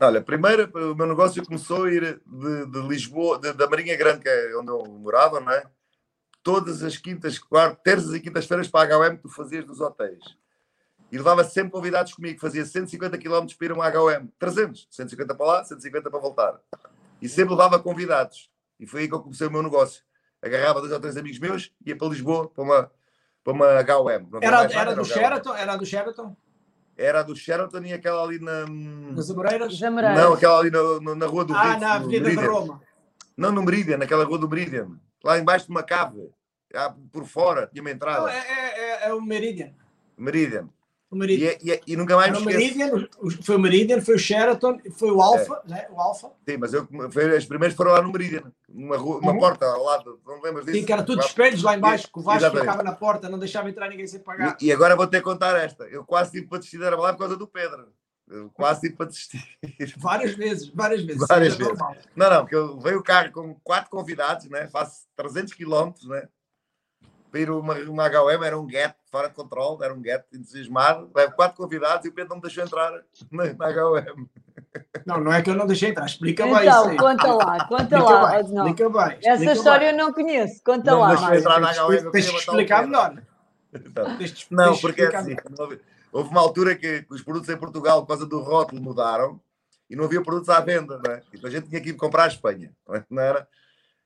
Olha, primeiro o meu negócio começou a ir de, de Lisboa, de, da Marinha Grande, que é onde eu morava, não é? todas as quintas, quartas, terças e quintas-feiras para a HM que tu fazias dos hotéis. E levava sempre convidados comigo, fazia 150 km para ir a uma HM, 300, 150 para lá, 150 para voltar. E sempre levava convidados. E foi aí que eu comecei o meu negócio. Agarrava dois ou três amigos meus, ia para Lisboa para uma, para uma HM. Era, era, era, do Sheraton? Era do Sheraton? Era do Sheraton e aquela ali na. Nas Amoreiras? Não, aquela ali na, na Rua do Ah, Rio, na Avenida de Roma. Não, no Meridian, naquela Rua do Meridian. Lá embaixo de uma cave. por fora, tinha uma entrada. Não, é, é, é o Meridian. Meridian. O Meridian. E, e, e, nunca mais me Meridian, Foi o Meridian, foi o Sheraton, foi o Alfa, é. né? O Alfa. Sim, mas eu, foi, as primeiras foram lá no Meridian, uma, rua, uma uhum. porta ao lado, não lembras disso? Sim, que era tudo espelhos lá embaixo, que o Vasco Exatamente. ficava na porta, não deixava entrar ninguém sem pagar. E, e agora vou ter que contar esta. Eu quase tive para desistir da lá por causa do Pedro. Eu quase tive para desistir. Várias vezes, várias vezes. Várias vezes. Normal. Não, não, porque eu veio o carro com quatro convidados, né? faço 300 quilómetros, né? Para ir uma, uma HM, era um get fora de controle, era um get entusiasmado, levo quatro convidados e o Pedro não me deixou entrar na, na HM. Não, não é que eu não deixei entrar, explica então, bem. Então, conta lá, conta explica lá. Bem, não. Explica bem. Essa explica história bem. eu não conheço, conta não lá. Não entrar na HM. Deixa eu explicar melhor. Então, não, porque é assim, houve uma altura que os produtos em Portugal, por causa do rótulo, mudaram e não havia produtos à venda, não é? Então a gente tinha que ir comprar a Espanha, não era?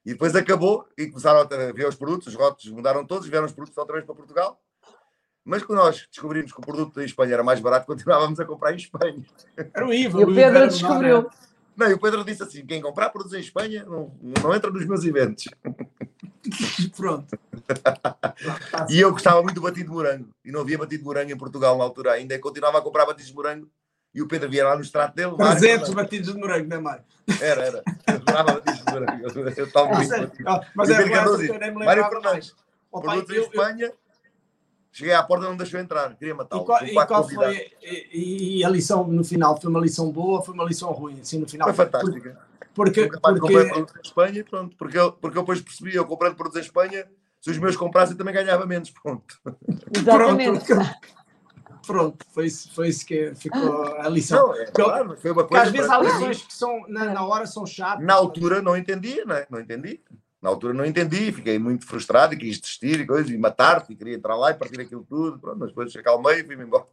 E depois acabou e começaram a ver os produtos, os rótulos mudaram todos, vieram os produtos outra vez para Portugal. Mas quando nós descobrimos que o produto em Espanha era mais barato, continuávamos a comprar em Espanha. Era o IVA. E o Pedro descobriu. Não, e o Pedro disse assim: quem comprar produtos em Espanha não, não entra nos meus eventos. Pronto. e eu gostava muito do batido de morango. E não havia batido de morango em Portugal na altura ainda. E continuava a comprar batidos de morango e o Pedro via lá no extrato dele. 300 batidos de morango, não é, Mário? Era, era. Eu adorava batidos de morango. Eu, eu estava muito. Mas é verdade, eu nem me Mário Fernandes, produtos em Espanha. Cheguei à porta, não deixou entrar, queria matar E qual, e qual foi e, e, a lição no final? Foi uma lição boa ou foi uma lição ruim? Assim, no final? Foi fantástica. Porque, porque, porque... comprei produtos em Espanha e pronto. Porque eu, porque eu depois percebi, eu comprando produtos em Espanha, se os meus comprassem também ganhava menos. Pronto. Exatamente. Pronto, pronto, foi, foi isso que ficou a lição. Não, é, claro, foi uma coisa às vezes há lições que são, na, na, hora são chatas. Na altura não entendi, não, é? não entendi. Na altura não entendi, fiquei muito frustrado e quis desistir e coisas, e matar-te, e queria entrar lá e partir aquilo tudo, pronto, mas depois acalmei e fui-me embora.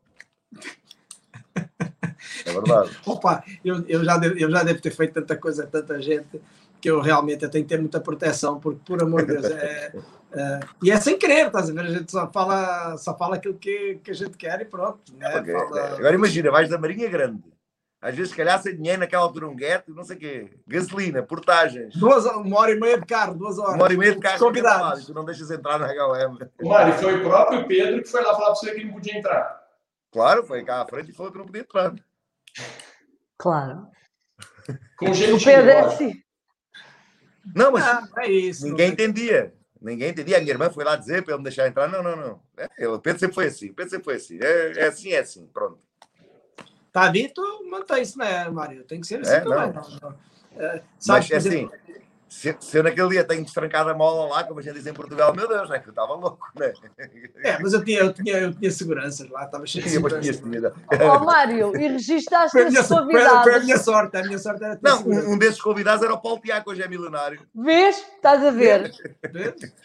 É verdade. Opa, eu, eu, já devo, eu já devo ter feito tanta coisa a tanta gente que eu realmente eu tenho que ter muita proteção, porque, por amor de Deus, é, é, e é sem querer, estás a ver? A gente só fala, só fala aquilo que, que a gente quer e pronto. Né? Okay. Fala... Agora imagina, vais da Marinha Grande, às vezes, se calhar, sem dinheiro naquela altura, um gueto, não sei o quê, gasolina, portagens. Duas, uma hora e meia de carro, duas horas. Uma hora e meia de carro, convidados. Tu não deixas entrar na HM. Mário, foi o próprio Pedro que foi lá falar para você que não podia entrar. Claro, foi cá à frente e falou que não podia entrar. Claro. Com gente. O Pedro é assim. Não, mas ah, é isso, ninguém entendia. Ninguém entendia. A minha irmã foi lá dizer para ele me deixar entrar. Não, não, não. É, o Pedro sempre foi assim. O Pedro sempre foi assim. É, é assim, é assim. Pronto. Tá dito, mantém-se, né, Mário? Tem que ser assim é, também. Não. Não, É, Mas, é assim, se, se, eu naquele dia tenho destrancado a mola lá, como a gente diz em Portugal, meu Deus, é que eu estava louco, né? É, mas eu tinha, eu tinha, eu tinha seguranças lá, estava cheio de segurança. Ó oh, Mário, e registaste os convidados? Foi, foi, a minha sorte, a minha sorte era Não, um, um, desses convidados era o Paulo Tiago, hoje é milionário. Vês? Estás a ver?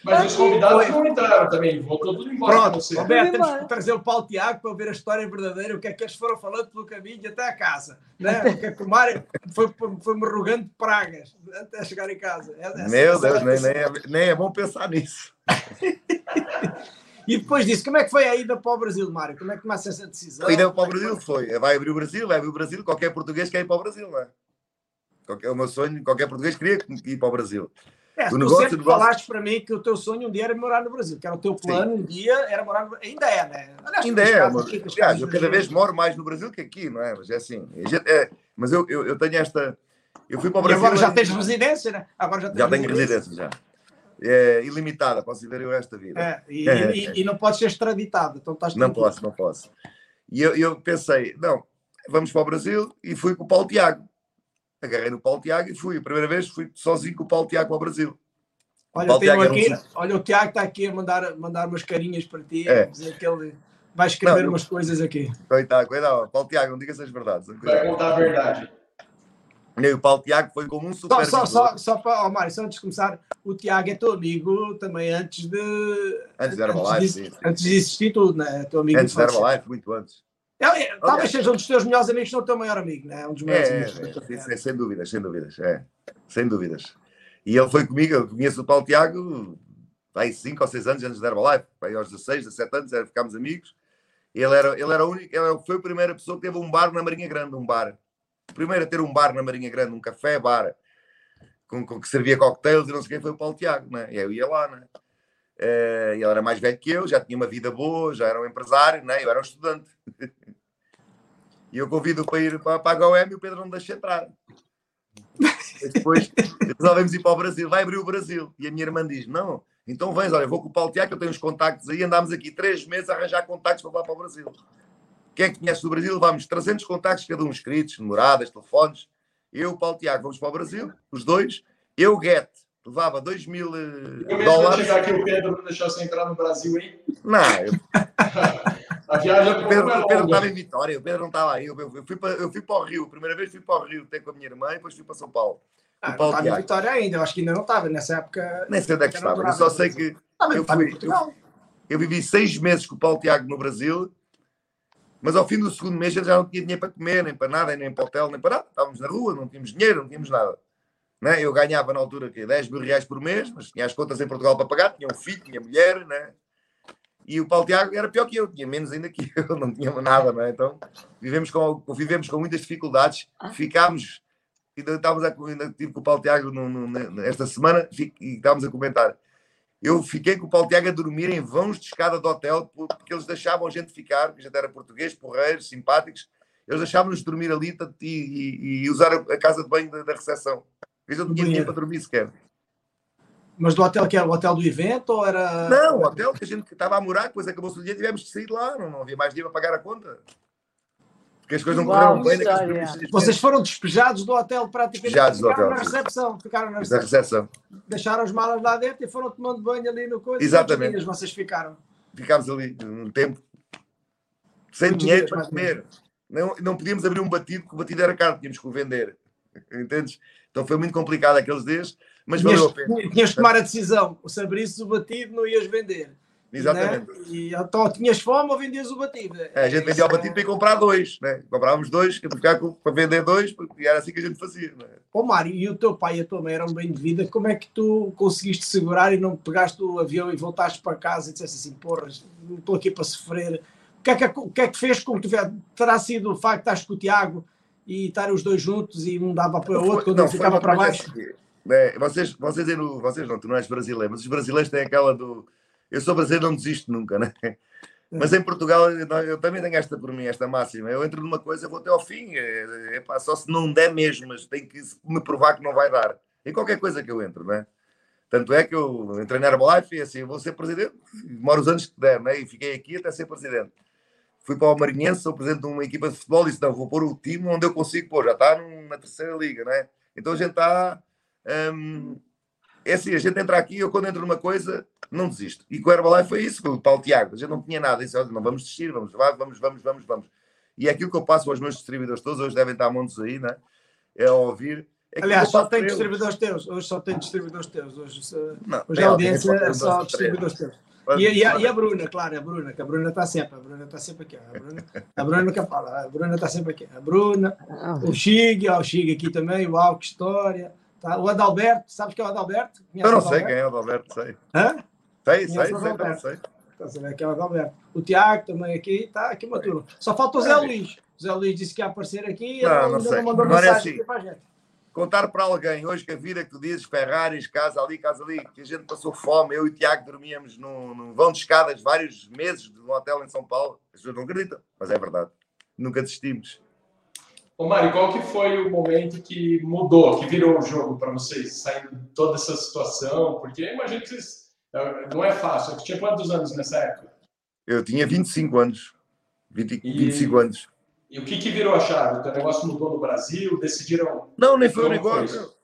mas os convidados não entraram também, voltou tudo embora. Pronto, você. Roberto, temos que trazer o Paulo Tiago para ver a história verdadeira, o que é que eles foram falando pelo caminho até a casa. Né? O que é que o Mário foi-me foi rogando pragas até chegar em casa. Essa, Meu Deus, nem, nem, é, nem é bom pensar nisso. E depois disso, como é que foi a ida para o Brasil, Mário? Como é que começa essa decisão? A ida para o Brasil foi. Vai abrir o Brasil, vai abrir o Brasil. Qualquer português quer ir para o Brasil, não é? Qualquer, o meu sonho, qualquer português queria ir para o Brasil. É, tu negócio, sempre negócio... falaste para mim que o teu sonho um dia era morar no Brasil, que era o teu plano Sim. um dia era morar no Ainda é, né? Aliás, Ainda é. Mas, aqui, aliás, eu cada vez moro mais no Brasil que aqui, não é? Mas é assim. É, mas eu, eu, eu, tenho esta. Eu fui para o Brasil. E agora já tens residência, né? Agora já, já tenho residência, já. É ilimitada, posso viver resto da vida. É, e, é. e, e, não pode ser extraditado. Então estás não posso, não posso. E eu, eu pensei, não, vamos para o Brasil e fui com o Paulo Tiago. Agarrei no Paulo Tiago e fui. A primeira vez fui sozinho com o Paulo Tiago para o Brasil. Olha, o, Tiago aqui, um... olha, o Tiago está aqui a mandar, mandar umas carinhas para ti, é. dizer que ele vai escrever não, umas coisas aqui. Coitado, cuidado. Paulo Tiago, não diga essas verdades. Vai contar a verdade. E o Paulo Tiago foi como um super. Só, só, só, só para, oh, Mário, só antes de começar, o Tiago é teu amigo também antes de. Antes de Herbalife, sim, sim. Antes de existir tudo, né? Teu amigo antes de Herbalife, muito antes. É, é, talvez seja um dos teus melhores amigos, não o teu maior amigo, né? Um dos maiores é, amigos. É, é, sem dúvidas, sem dúvidas. É, sem dúvidas. E ele foi comigo, eu conheço o Paulo Tiago há 5 ou 6 anos antes de Herbalife, aí aos 16, 17 anos, ficámos amigos. Ele era, ele era o único, ele foi a primeira pessoa que teve um bar na Marinha Grande, um bar primeiro a ter um bar na Marinha Grande, um café, bar, com, com que servia cocktails e não sei quem, foi o Paulo Tiago, né? E eu ia lá, né? Uh, ele era mais velho que eu, já tinha uma vida boa, já era um empresário, né? eu era um estudante. e eu convido para ir para, para a GOM e o Pedro não deixa entrar. E depois resolvemos ir para o Brasil, vai abrir o Brasil. E a minha irmã diz: Não, então vens, olha, vou com o Paulo Tiago, eu tenho uns contactos aí, andámos aqui três meses a arranjar contactos para lá para o Brasil. Quem é que conhece do Brasil? Levámos 300 contactos, cada um escritos, moradas, telefones. Eu, Paulo Tiago, vamos para o Brasil, os dois. Eu, Get, levava 2 mil uh, dólares. chegar aqui o Pedro não deixou você entrar no Brasil, hein? Não, eu... a viagem é o Pedro, o Pedro estava em Vitória, o Pedro não estava aí. Eu, eu, fui para, eu fui para o Rio, a primeira vez fui para o Rio, até com a minha irmã, e depois fui para São Paulo. Ah, não estava em Vitória ainda, eu acho que ainda não estava nessa época. Nem sei onde é que estava, eu só sei que. eu, fui, eu, eu vivi seis meses com o Paulo Tiago no Brasil mas ao fim do segundo mês já não tinha dinheiro para comer, nem para nada, nem para hotel, nem para nada. Estávamos na rua, não tínhamos dinheiro, não tínhamos nada. Né? Eu ganhava na altura que 10 mil reais por mês, mas tinha as contas em Portugal para pagar, tinha um filho, tinha mulher, né? E o Paulo Tiago era pior que eu, tinha menos ainda que eu, não tinha nada, né? Então vivemos com, vivemos com muitas dificuldades, ah. ficámos, ainda estávamos a, ainda tive com o Paulo Tiago no, no, esta semana e estávamos a comentar eu fiquei com o Paulo Tiago a dormir em vãos de escada do hotel, porque eles deixavam a gente ficar, porque a gente era português, porreiros, simpáticos, eles deixavam-nos dormir ali e, e, e, usar a casa de banho da, da recepção. Porque eu não tinha dinheiro para dormir sequer. Mas do hotel que era o hotel do evento ou era. Não, o hotel que a gente estava a morar, depois acabou-se o dia tivemos que sair de lá, não, não havia mais dinheiro para pagar a conta. Porque as coisas não correram bem naqueles Vocês foram despejados do hotel praticamente. Despejados do hotel. na recepção. Ficaram na recepção. recepção. Deixaram as malas lá dentro e foram tomando banho ali no coisa. Exatamente. Dias vocês ficaram? Ficámos ali um tempo sem Muitos dinheiro para comer. Não, não podíamos abrir um batido, porque o batido era caro, tínhamos que o vender. Entendes? Então foi muito complicado aqueles dias, mas tinhas, valeu a pena. Tinhas de tomar a decisão: se abrisse o batido, não ias vender. Exatamente. Né? E então tinhas fome ou vendias o batido? É, a gente vendia o batido para ir comprar dois, né? Comprávamos dois para, para vender dois, porque era assim que a gente fazia. Né? Ô Mário, e o teu pai e a tua mãe eram bem de vida, como é que tu conseguiste segurar e não pegaste o avião e voltaste para casa e disseste assim, porra, não estou aqui para sofrer. O que é que, o que, é que fez com que tu terá sido o facto de estar com o Tiago e estarem os dois juntos e um dava para o outro quando não, ficava para baixo? É, vocês, vocês, vocês não, tu não és brasileiro, mas os brasileiros têm aquela do eu sou brasileiro, não desisto nunca, né? Mas em Portugal eu, também tenho esta por mim, esta máxima. Eu entro numa coisa, vou até ao fim. É, é, só se não der mesmo, mas tem que me provar que não vai dar. Em qualquer coisa que eu entro, né? Tanto é que eu entrei na Herbalife e assim, vou ser presidente, demoro os anos que der, né? E fiquei aqui até ser presidente. Fui para o Marinhense, sou presidente de uma equipa de futebol e disse: não, vou pôr o time onde eu consigo pôr, já está na terceira liga, né? Então a gente está. Hum, é assim, a gente entra aqui, eu quando entro numa coisa, não desisto. E com o Herbalife foi isso, com o Paulo Tiago. A gente não tinha nada. Disse, não vamos desistir, vamos, vamos, vamos, vamos, vamos. E é aquilo que eu passo aos meus distribuidores todos, hoje devem estar montes aí, né? É a ouvir. É Aliás, só tem distribuidores teus. Hoje só tem distribuidores teus. Hoje, não, hoje a audiência é só distribuidores teus. E, e, a, e, a, Bruna, claro, a Bruna, que a Bruna está sempre, a Bruna está sempre aqui. A Bruna, a Bruna nunca fala, a Bruna está sempre aqui. A Bruna, o Chig, o Chig aqui também, o Alco História. Tá? O Adalberto, sabe que é o Adalberto? Conhece eu não sei quem é o Adalberto, sei. Hã? Sei, sei, sei, sei, sei. Então, você vê que é o Adalberto. O Tiago também aqui, tá aqui uma turma. Só falta o Zé Luís. O Zé Luís disse que ia aparecer aqui e não, não, sei. não mandou Agora mensagem é assim, para a gente. Contar para alguém hoje que a vida que tu dizes, Ferraris, casa ali, casa ali, que a gente passou fome, eu e o Tiago dormíamos num, num vão de escadas vários meses num hotel em São Paulo. As pessoas não acreditam, mas é verdade. Nunca desistimos. Ô Mário, qual que foi o momento que mudou, que virou o jogo para vocês, saindo de toda essa situação? Porque eu imagino que vocês, é, não é fácil. Você tinha quantos anos nessa época? Eu tinha 25 anos. 20, e, 25 anos. E o que, que virou a chave? O negócio mudou no Brasil? Decidiram. Não, nem foi o negócio. Foi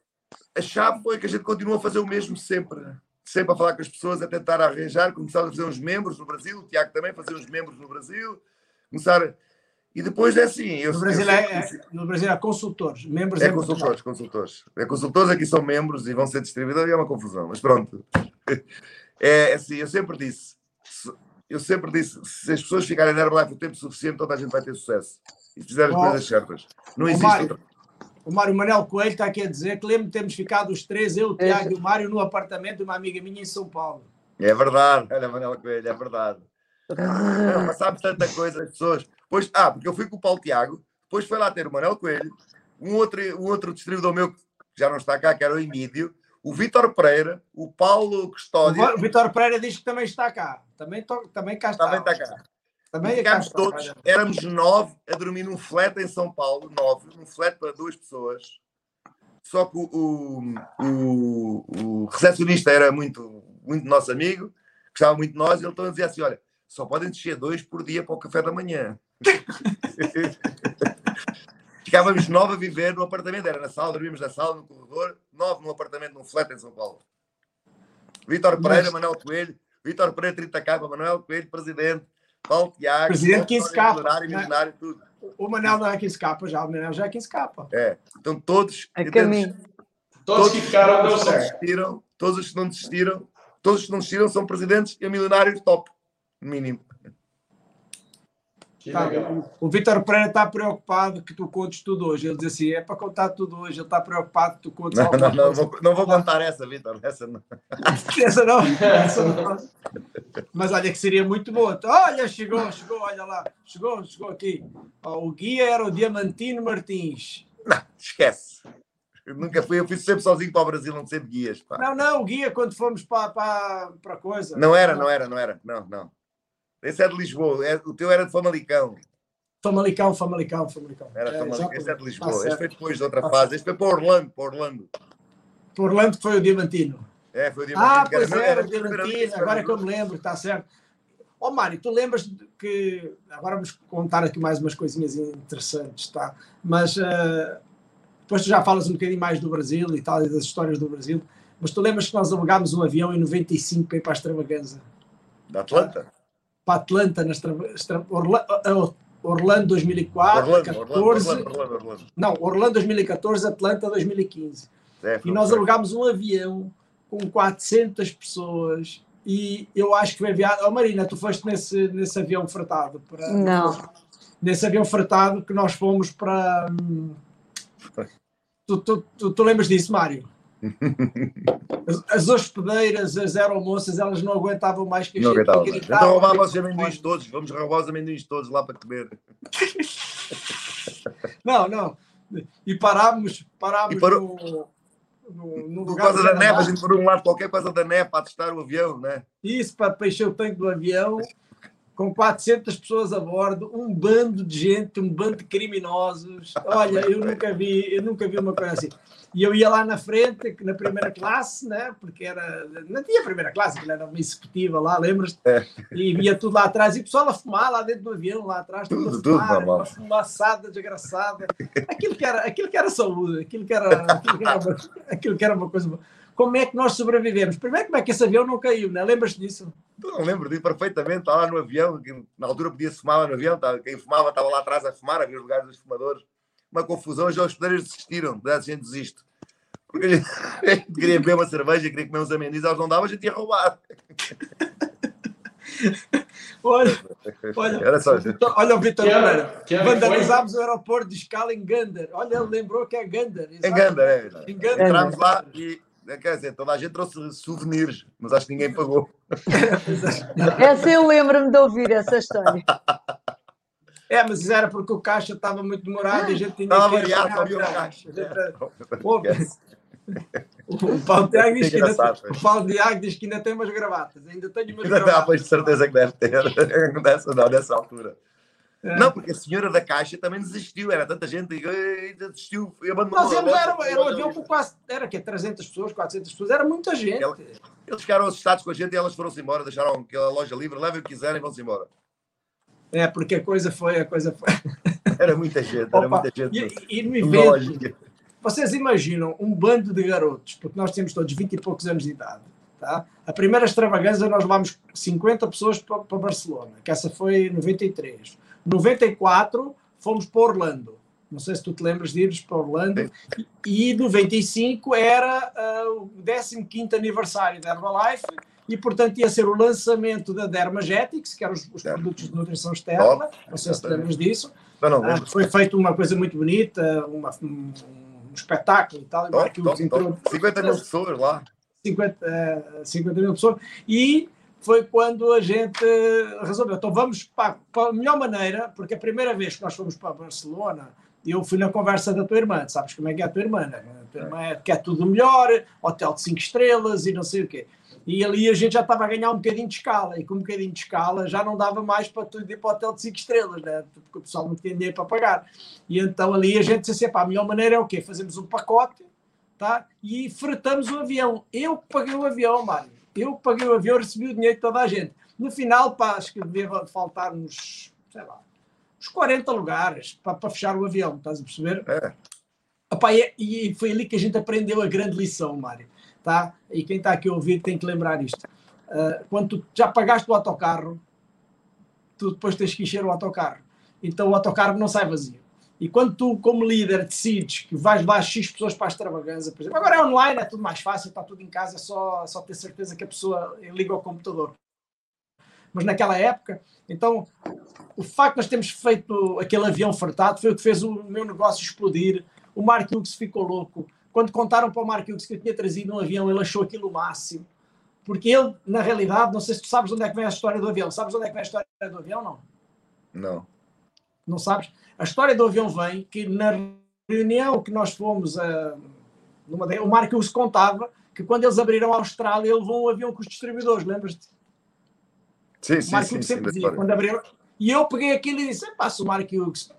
a chave foi que a gente continua a fazer o mesmo sempre. Sempre a falar com as pessoas, a tentar arranjar. Começar a fazer uns membros no Brasil. O Tiago também fazer uns membros no Brasil. Começar E depois é assim. Eu, no, Brasil eu é, é, no Brasil é consultores, membros é consultores, consultores. É consultores aqui são membros e vão ser distribuidores e é uma confusão. Mas pronto. É assim, eu sempre disse. Eu sempre disse, se as pessoas ficarem na Herbalife o tempo suficiente, toda a gente vai ter sucesso. E fizer as oh, coisas certas. Não existe Mário, outra. O Mário Manel Coelho está aqui a dizer que lembro de termos ficado os três, eu, o Tiago e o Mário, no apartamento de uma amiga minha em São Paulo. É verdade, olha, Manel Coelho, é verdade. Não, mas sabe tanta coisa, as pessoas. Pois, ah, porque eu fui com o Paulo Tiago, depois foi lá ter o Manel Coelho, um outro, um outro distribuidor meu que já não está cá, que era o Emílio, o Vítor Pereira, o Paulo Custódio. O Vítor Pereira diz que também está cá. Também, to, também cá está. Também está cá. Também ficámos todos, éramos nove a dormir num flat em São Paulo, nove, num flat para duas pessoas. Só que o, o, o, recepcionista era muito, muito nosso amigo, gostava muito de nós, e ele então dizia assim: olha, só podem descer dois por dia para o café da manhã. Ficávamos nove a viver no apartamento, era na sala, dormíamos na sala, no corredor, nove no apartamento, num flat em São Paulo. Vitor Pereira, Mas... Manuel Coelho, Vitor Pereira, 30K, Manuel Coelho, presidente, Paulo Tiago, presidente 15K. Milionário, milionário, tudo. O Manel não é 15K já, o Manel já é 15K. É, então todos. É caminho. Todos, todos que ficaram deu certo. Desistiram, todos os que não desistiram, todos os que não desistiram são presidentes e milionários top, mínimo. Tá, o, Vitor Pereira está preocupado que tu contes tudo hoje. Ele diz assim: é para contar tudo hoje. Ele está preocupado que tu contes Não, não, não, vou, não vou contar essa, Vitor. Essa não. essa não. Essa não. Mas olha que seria muito bom. Olha, chegou, chegou, olha lá. Chegou, chegou aqui. o guia era o Diamantino Martins. Não, esquece. Eu nunca fui, eu fui sempre sozinho para o Brasil, não sempre guias. Pá. Não, não, o guia quando fomos para, para, para coisa. Não era, não era, não era. Não, não. Esse é de Lisboa, é, o teu era de Famalicão. Famalicão, Famalicão, Famalicão. Era é, Famalicão, esse é de Lisboa. Este foi depois de outra fase. Este foi para Orlando, para Orlando. Para Orlando foi o Diamantino. É, foi o Diamantino. Ah, pois era, era o Diamantino, agora é que eu me lembro, está certo. Ó oh, Mário, tu lembras que. Agora vamos contar aqui mais umas coisinhas interessantes, tá? Mas uh, depois tu já falas um bocadinho mais do Brasil e tal, e das histórias do Brasil. Mas tu lembras que nós alugámos um avião em 95 para ir para a Extravaganza? Da Atlanta? Para Atlanta, na Orlando, Orlando 2004, Orlando, 14, Orlando, Orlando, Orlando, não, Orlando 2014, Atlanta 2015. É, e nós alugámos um avião com 400 pessoas e eu acho que foi enviado. Oh, Marina, tu foste nesse, nesse avião fretado? Para, não. Nesse avião fretado que nós fomos para. Hum, tu, tu, tu, tu lembras disso, Mário? As, as hospedeiras, as aeromoças, elas não aguentavam mais que a não gente Então roubava os amendoins todos, vamos roubar os amendoins todos lá para comer. não, não. E parámos, parámos e parou... no, no, Por causa da neve, a gente por um lado qualquer coisa da neve para testar o avião, né? Isso, para encher o tanque do avião com 400 pessoas a bordo, um bando de gente, um bando de criminosos. Olha, eu nunca vi, eu nunca vi uma coisa assim. E eu ia lá na frente, na primeira classe, né? porque era, não tinha primeira classe, era uma executiva lá, lembras-te? É. E via tudo lá atrás, e o pessoal a fumar lá dentro do avião, lá atrás, tudo, tudo a fumar, tudo, uma fumaçada desgraçada. Aquilo que, era, aquilo que era saúde, aquilo que era, aquilo que era, uma, aquilo que era uma coisa boa como é que nós sobrevivemos. Primeiro, como é que esse avião não caiu, né? Lembras-te disso? Não lembro disso perfeitamente. Estava lá no avião, na altura podia-se fumar no avião, quem fumava estava lá atrás a fumar, havia os lugares dos fumadores. Uma confusão, os hospedeiros desistiram, a gente desiste. Porque a gente, a gente queria beber uma cerveja, queria comer uns amendoins, eles não davam, a gente ia roubar. olha, olha, Era só, olha o Vitor Pereira. Vandalizámos o aeroporto de escala em Gander. Olha, ele lembrou que é Gander. Em Gander, é. Em Gander. Entramos lá e quer dizer, toda a gente trouxe souvenirs, mas acho que ninguém pagou. Essa eu lembro-me de ouvir essa história. É, mas era porque o caixa estava muito demorado e a gente tinha que... Variado, havia o caixa. O Paulo Tiago diz, ainda, diz que ainda tem umas gravatas. Ainda tenho umas gravatas. Ah, pois de certeza que deve ter. Nessa, não, nessa altura. É. Não, porque a senhora da Caixa também desistiu, era tanta gente que desistiu e abandonou. Nós íamos, era, era um avião com quase, era que 300 pessoas, 400 pessoas, era muita gente. Ela, eles ficaram assustados com a gente e elas foram-se embora, deixaram aquela loja livre, levem o que quiserem e vão-se embora. É, porque a coisa foi, a coisa foi. Era muita gente, era Opa, muita gente. E, e no evento, vocês imaginam um bando de garotos, porque nós temos todos 20 e poucos anos de idade. Tá? A primeira extravagância nós levámos 50 pessoas para, para Barcelona, que essa foi em 93. 94 fomos para Orlando. Não sei se tu te lembras de irmos para Orlando. E, e 95 era uh, o 15 aniversário da Herbalife e, portanto, ia ser o lançamento da Dermagetics, que eram os, os produtos de nutrição externa. Não sei se lembras disso. Não, não. Uh, foi feito uma coisa muito bonita, uma, um, um espetáculo e tal. Top, top, top. 50 mil pessoas lá. 50, uh, 50 mil pessoas. E foi quando a gente resolveu, então vamos para, para, a melhor maneira, porque a primeira vez que nós fomos para Barcelona, eu fui na conversa da tua irmã, sabes como é que é a tua irmã, né? A tua irmã é, quer tudo melhor, hotel de 5 estrelas e não sei o quê. E ali a gente já estava a ganhar um bocadinho de escala, e com um bocadinho de escala já não dava mais para tu ir para o hotel de 5 estrelas, né? porque o pessoal não tinha dinheiro para pagar. E então ali a gente disse assim, a melhor maneira é o quê? Fazemos um pacote tá? e fretamos o avião. Eu paguei o avião, Mário. Eu paguei o avião, recebi o dinheiro de toda a gente. No final, pá, acho que devia faltar uns, sei lá, uns 40 lugares para, para fechar o avião, estás a perceber? É. Epá, e, e, foi ali que a gente aprendeu a grande lição, Mário. Tá? E quem está aqui a ouvir tem que lembrar isto. Uh, quando já pagaste o autocarro, tu depois tens que encher o autocarro. Então o autocarro não sai vazio. E quando tu, como líder, decides que vais levar X pessoas para a extravagância, por exemplo, agora é online, é tudo mais fácil, está tudo em casa, é só, só ter certeza que a pessoa liga ao computador. Mas naquela época, então, o facto de nós termos feito aquele avião fartado foi o que fez o meu negócio explodir. O Mark Hughes ficou louco. Quando contaram para o Mark Hughes que eu tinha trazido um avião, ele achou aquilo o máximo. Porque ele, na realidade, não sei se tu sabes onde é que vem a história do avião. Sabes onde é que vem a história do avião, não? Não. Não sabes? A história do avião vem que na reunião que nós fomos a. Numa, o Marcos contava que quando eles abriram a Austrália, ele levou um avião com os distribuidores, lembras-te? Sim, sim, sim, sempre dizia, quando abriram. E eu peguei aquilo e disse: se o Marcos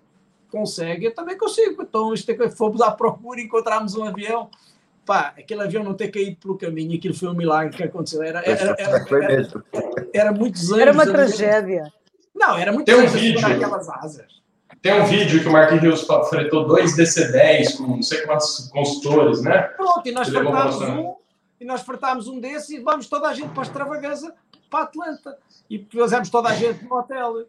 consegue, eu também consigo. Então, fomos à procura e encontramos um avião. Pá, aquele avião não ter caído pelo caminho, aquilo foi um milagre que aconteceu. Era, era, era, era, era muitos anos. Era uma tragédia. Não, era muito Tem um vídeo. aquelas asas. Tem um vídeo que o Mark Hughes fretou dois DC-10 com não sei quantos consultores, né? Pronto, e nós fretámos um, e nós fretámos um desses e vamos toda a gente para a extravagância para Atlanta. E pusemos toda a gente no hotel.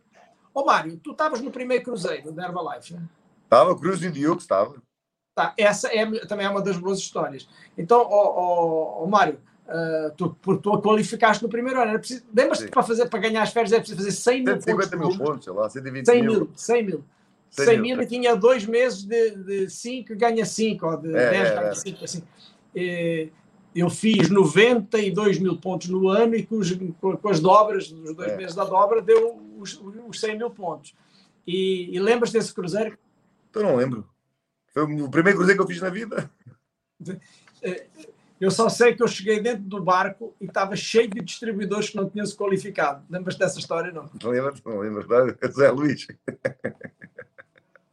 Ô Mário, tu estavas no primeiro cruzeiro da Herbalife, né? Estava, Cruz Diogo estava. Tá, essa é, também é uma das boas histórias. Então, ó oh, oh, Mário, Uh, tu, tu qualificaste no primeiro ano. Lembras-te para, fazer, para ganhar as férias é preciso fazer 100 mil 150 pontos. mil pontos, sei lá, 120 100 mil. 100 mil. 100, 100 mil, e tinha dois meses de 5 ganha 5, ou de 10 é, ganha 5. É. Assim. E, eu fiz 92 mil pontos no ano e com, os, com as dobras, nos dois é. meses da dobra, deu os, os 100 mil pontos. E, e lembras desse cruzeiro? Eu não lembro. Foi o primeiro cruzeiro que eu fiz na vida. Eu só sei que eu cheguei dentro do barco e estava cheio de distribuidores que não tinham se qualificado. Lembras dessa história, não? Não lembro, não lembro. Zé Luís.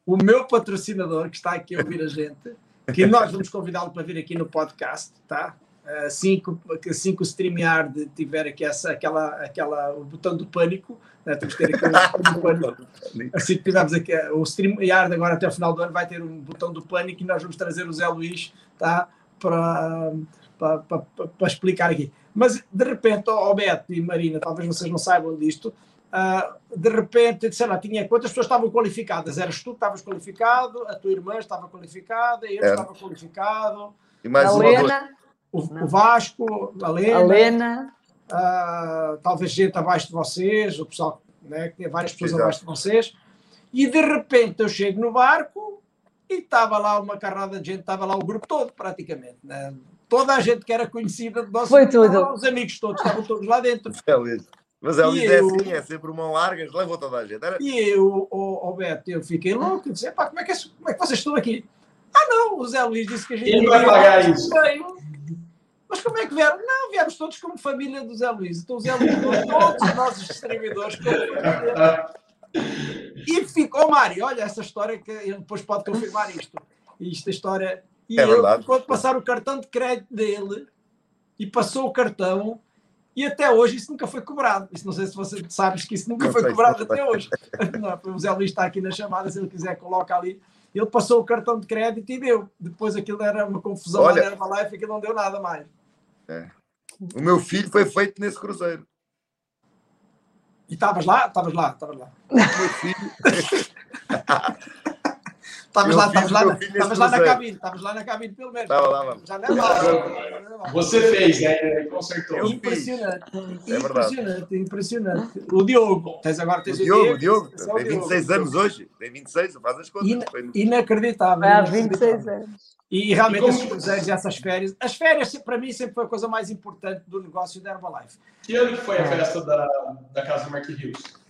O meu patrocinador, que está aqui a ouvir a gente, que nós vamos convidá-lo para vir aqui no podcast, tá? Assim que, assim que o StreamYard tiver aqui essa, aquela, aquela, o botão do pânico, né? temos que ter aqui o botão do pânico. Assim que tivermos aqui, o StreamYard agora até o final do ano vai ter um botão do pânico e nós vamos trazer o Zé Luís, tá? Para, para, para, para explicar aqui. Mas, de repente, ó oh, Beto e Marina, talvez vocês não saibam disto, uh, de repente, sei lá, tinha quantas pessoas estavam qualificadas? Eras tu que estavas qualificado, a tua irmã estava qualificada, eu Era. estava qualificado. E mais a Lena. O, o, Vasco, a Lena. A Lena. Uh, talvez gente abaixo de vocês, o pessoal, né, que tinha várias pessoas Exato. abaixo de vocês. E de repente eu chego no barco e estava lá uma carrada de gente, estava lá o grupo todo, praticamente. Né? toda a gente que era conhecida de nós, Foi tudo. os amigos todos, estavam todos lá dentro. Mas é, é assim, é sempre mão larga, levou toda a gente. Era... E eu, o, o Beto, eu fiquei louco, eu disse, como é, que, é como é que vocês estão aqui? Ah, não, o Zé Luís disse que a gente. Quem vai pagar isso? Mas como é que vieram? Não, viemos todos como família do Zé Luís. Então o Zé Luís todos os nossos distribuidores como família. E ficou, Mário, olha essa história que ele depois pode confirmar isto. Isto, a história e é ele, quando passar o cartão de crédito dele, e passou o cartão, e até hoje isso nunca foi cobrado. Isso não sei se você sabes que isso nunca não foi cobrado até hoje. Não, o Zé Luís está aqui na chamada, se ele quiser, coloca ali. Ele passou o cartão de crédito e deu. Depois aquilo era uma confusão Olha, na Herbalife que não deu nada mais. É. O meu filho foi feito nesse cruzeiro. E estavas lá? Estavas lá, estavas lá. O meu filho. Estavas lá, fiz estavas lá, o nesse lá na cabine, estavas lá na cabine pelo menos. Estava lá, mano. Já não é mal. já não é mal. Você fez, né? Consertou. Eu- Impressionante, É verdade. impressionante, impressionante. O Diogo, tens agora O tens Diogo, o Diogo, esse é o tem 26 anos hoje. Tem 26, faz as contas. No- Inacreditável. Há inacreditável. 26 anos. E realmente E como- esses cruzeiros e essas férias, as férias para mim sempre foi a coisa mais importante do negócio da Herbalife. Que ano que foi a festa da, da casa do Mark Hughes?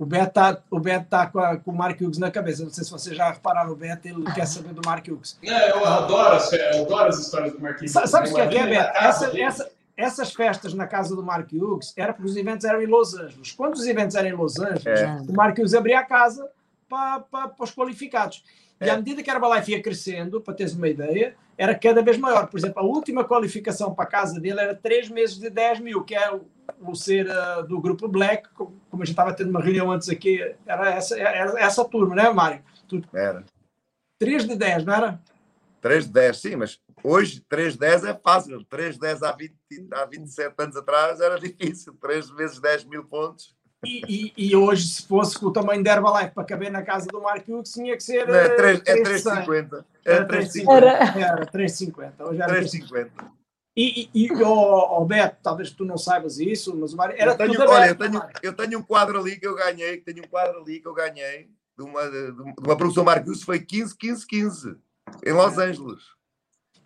O Beto está o Beto tá com, a- com o Mark Hughes na cabeça. Não sei se vocês já repararam, o Beto ele quer saber do Mark Hughes. É, eu adoro eu adoro as histórias do Mark Hughes. Sa- Sabes o que é que é, Beto? Essa- essa- essas festas na casa do Mark Hughes era porque os eventos eram em Los Angeles. Quando os eventos eram em Los Angeles, É. o Mark Hughes abria a casa para, para, para os qualificados. E É. à medida que a Herbalife ia crescendo, para teres uma ideia, era cada vez maior. Por exemplo, a última qualificação para a casa dele era três meses de 10 mil, que é o, ser ah, do grupo Black, co- como a gente estava tendo uma reunião antes aqui, era essa, era essa turma, né, Mário? Era. 3 de 10, não era? 3 de 10, sim, mas hoje 3 de 10 é fácil. 3 de 10 há, 20, há 27 anos atrás era difícil. 3 vezes 10 mil pontos. E, e- e hoje, se fosse com o tamanho da Herbalife para caber na casa do Mark Hughes, tinha que ser. Não, é eh, 3, é 3,100. 3,50. Era Era 3,50. 3,50. Era. Era 3,50. Hoje era 3,50. 3,50. E, e, e oh, oh, Beto, talvez tu não saibas isso, mas o Mário era Eu tenho, tudo olha, eu tenho, eu tenho um quadro ali que eu ganhei, que tenho um quadro ali que eu ganhei de uma, de uma produção Marcus, foi 15, 15, 15 em Los Angeles.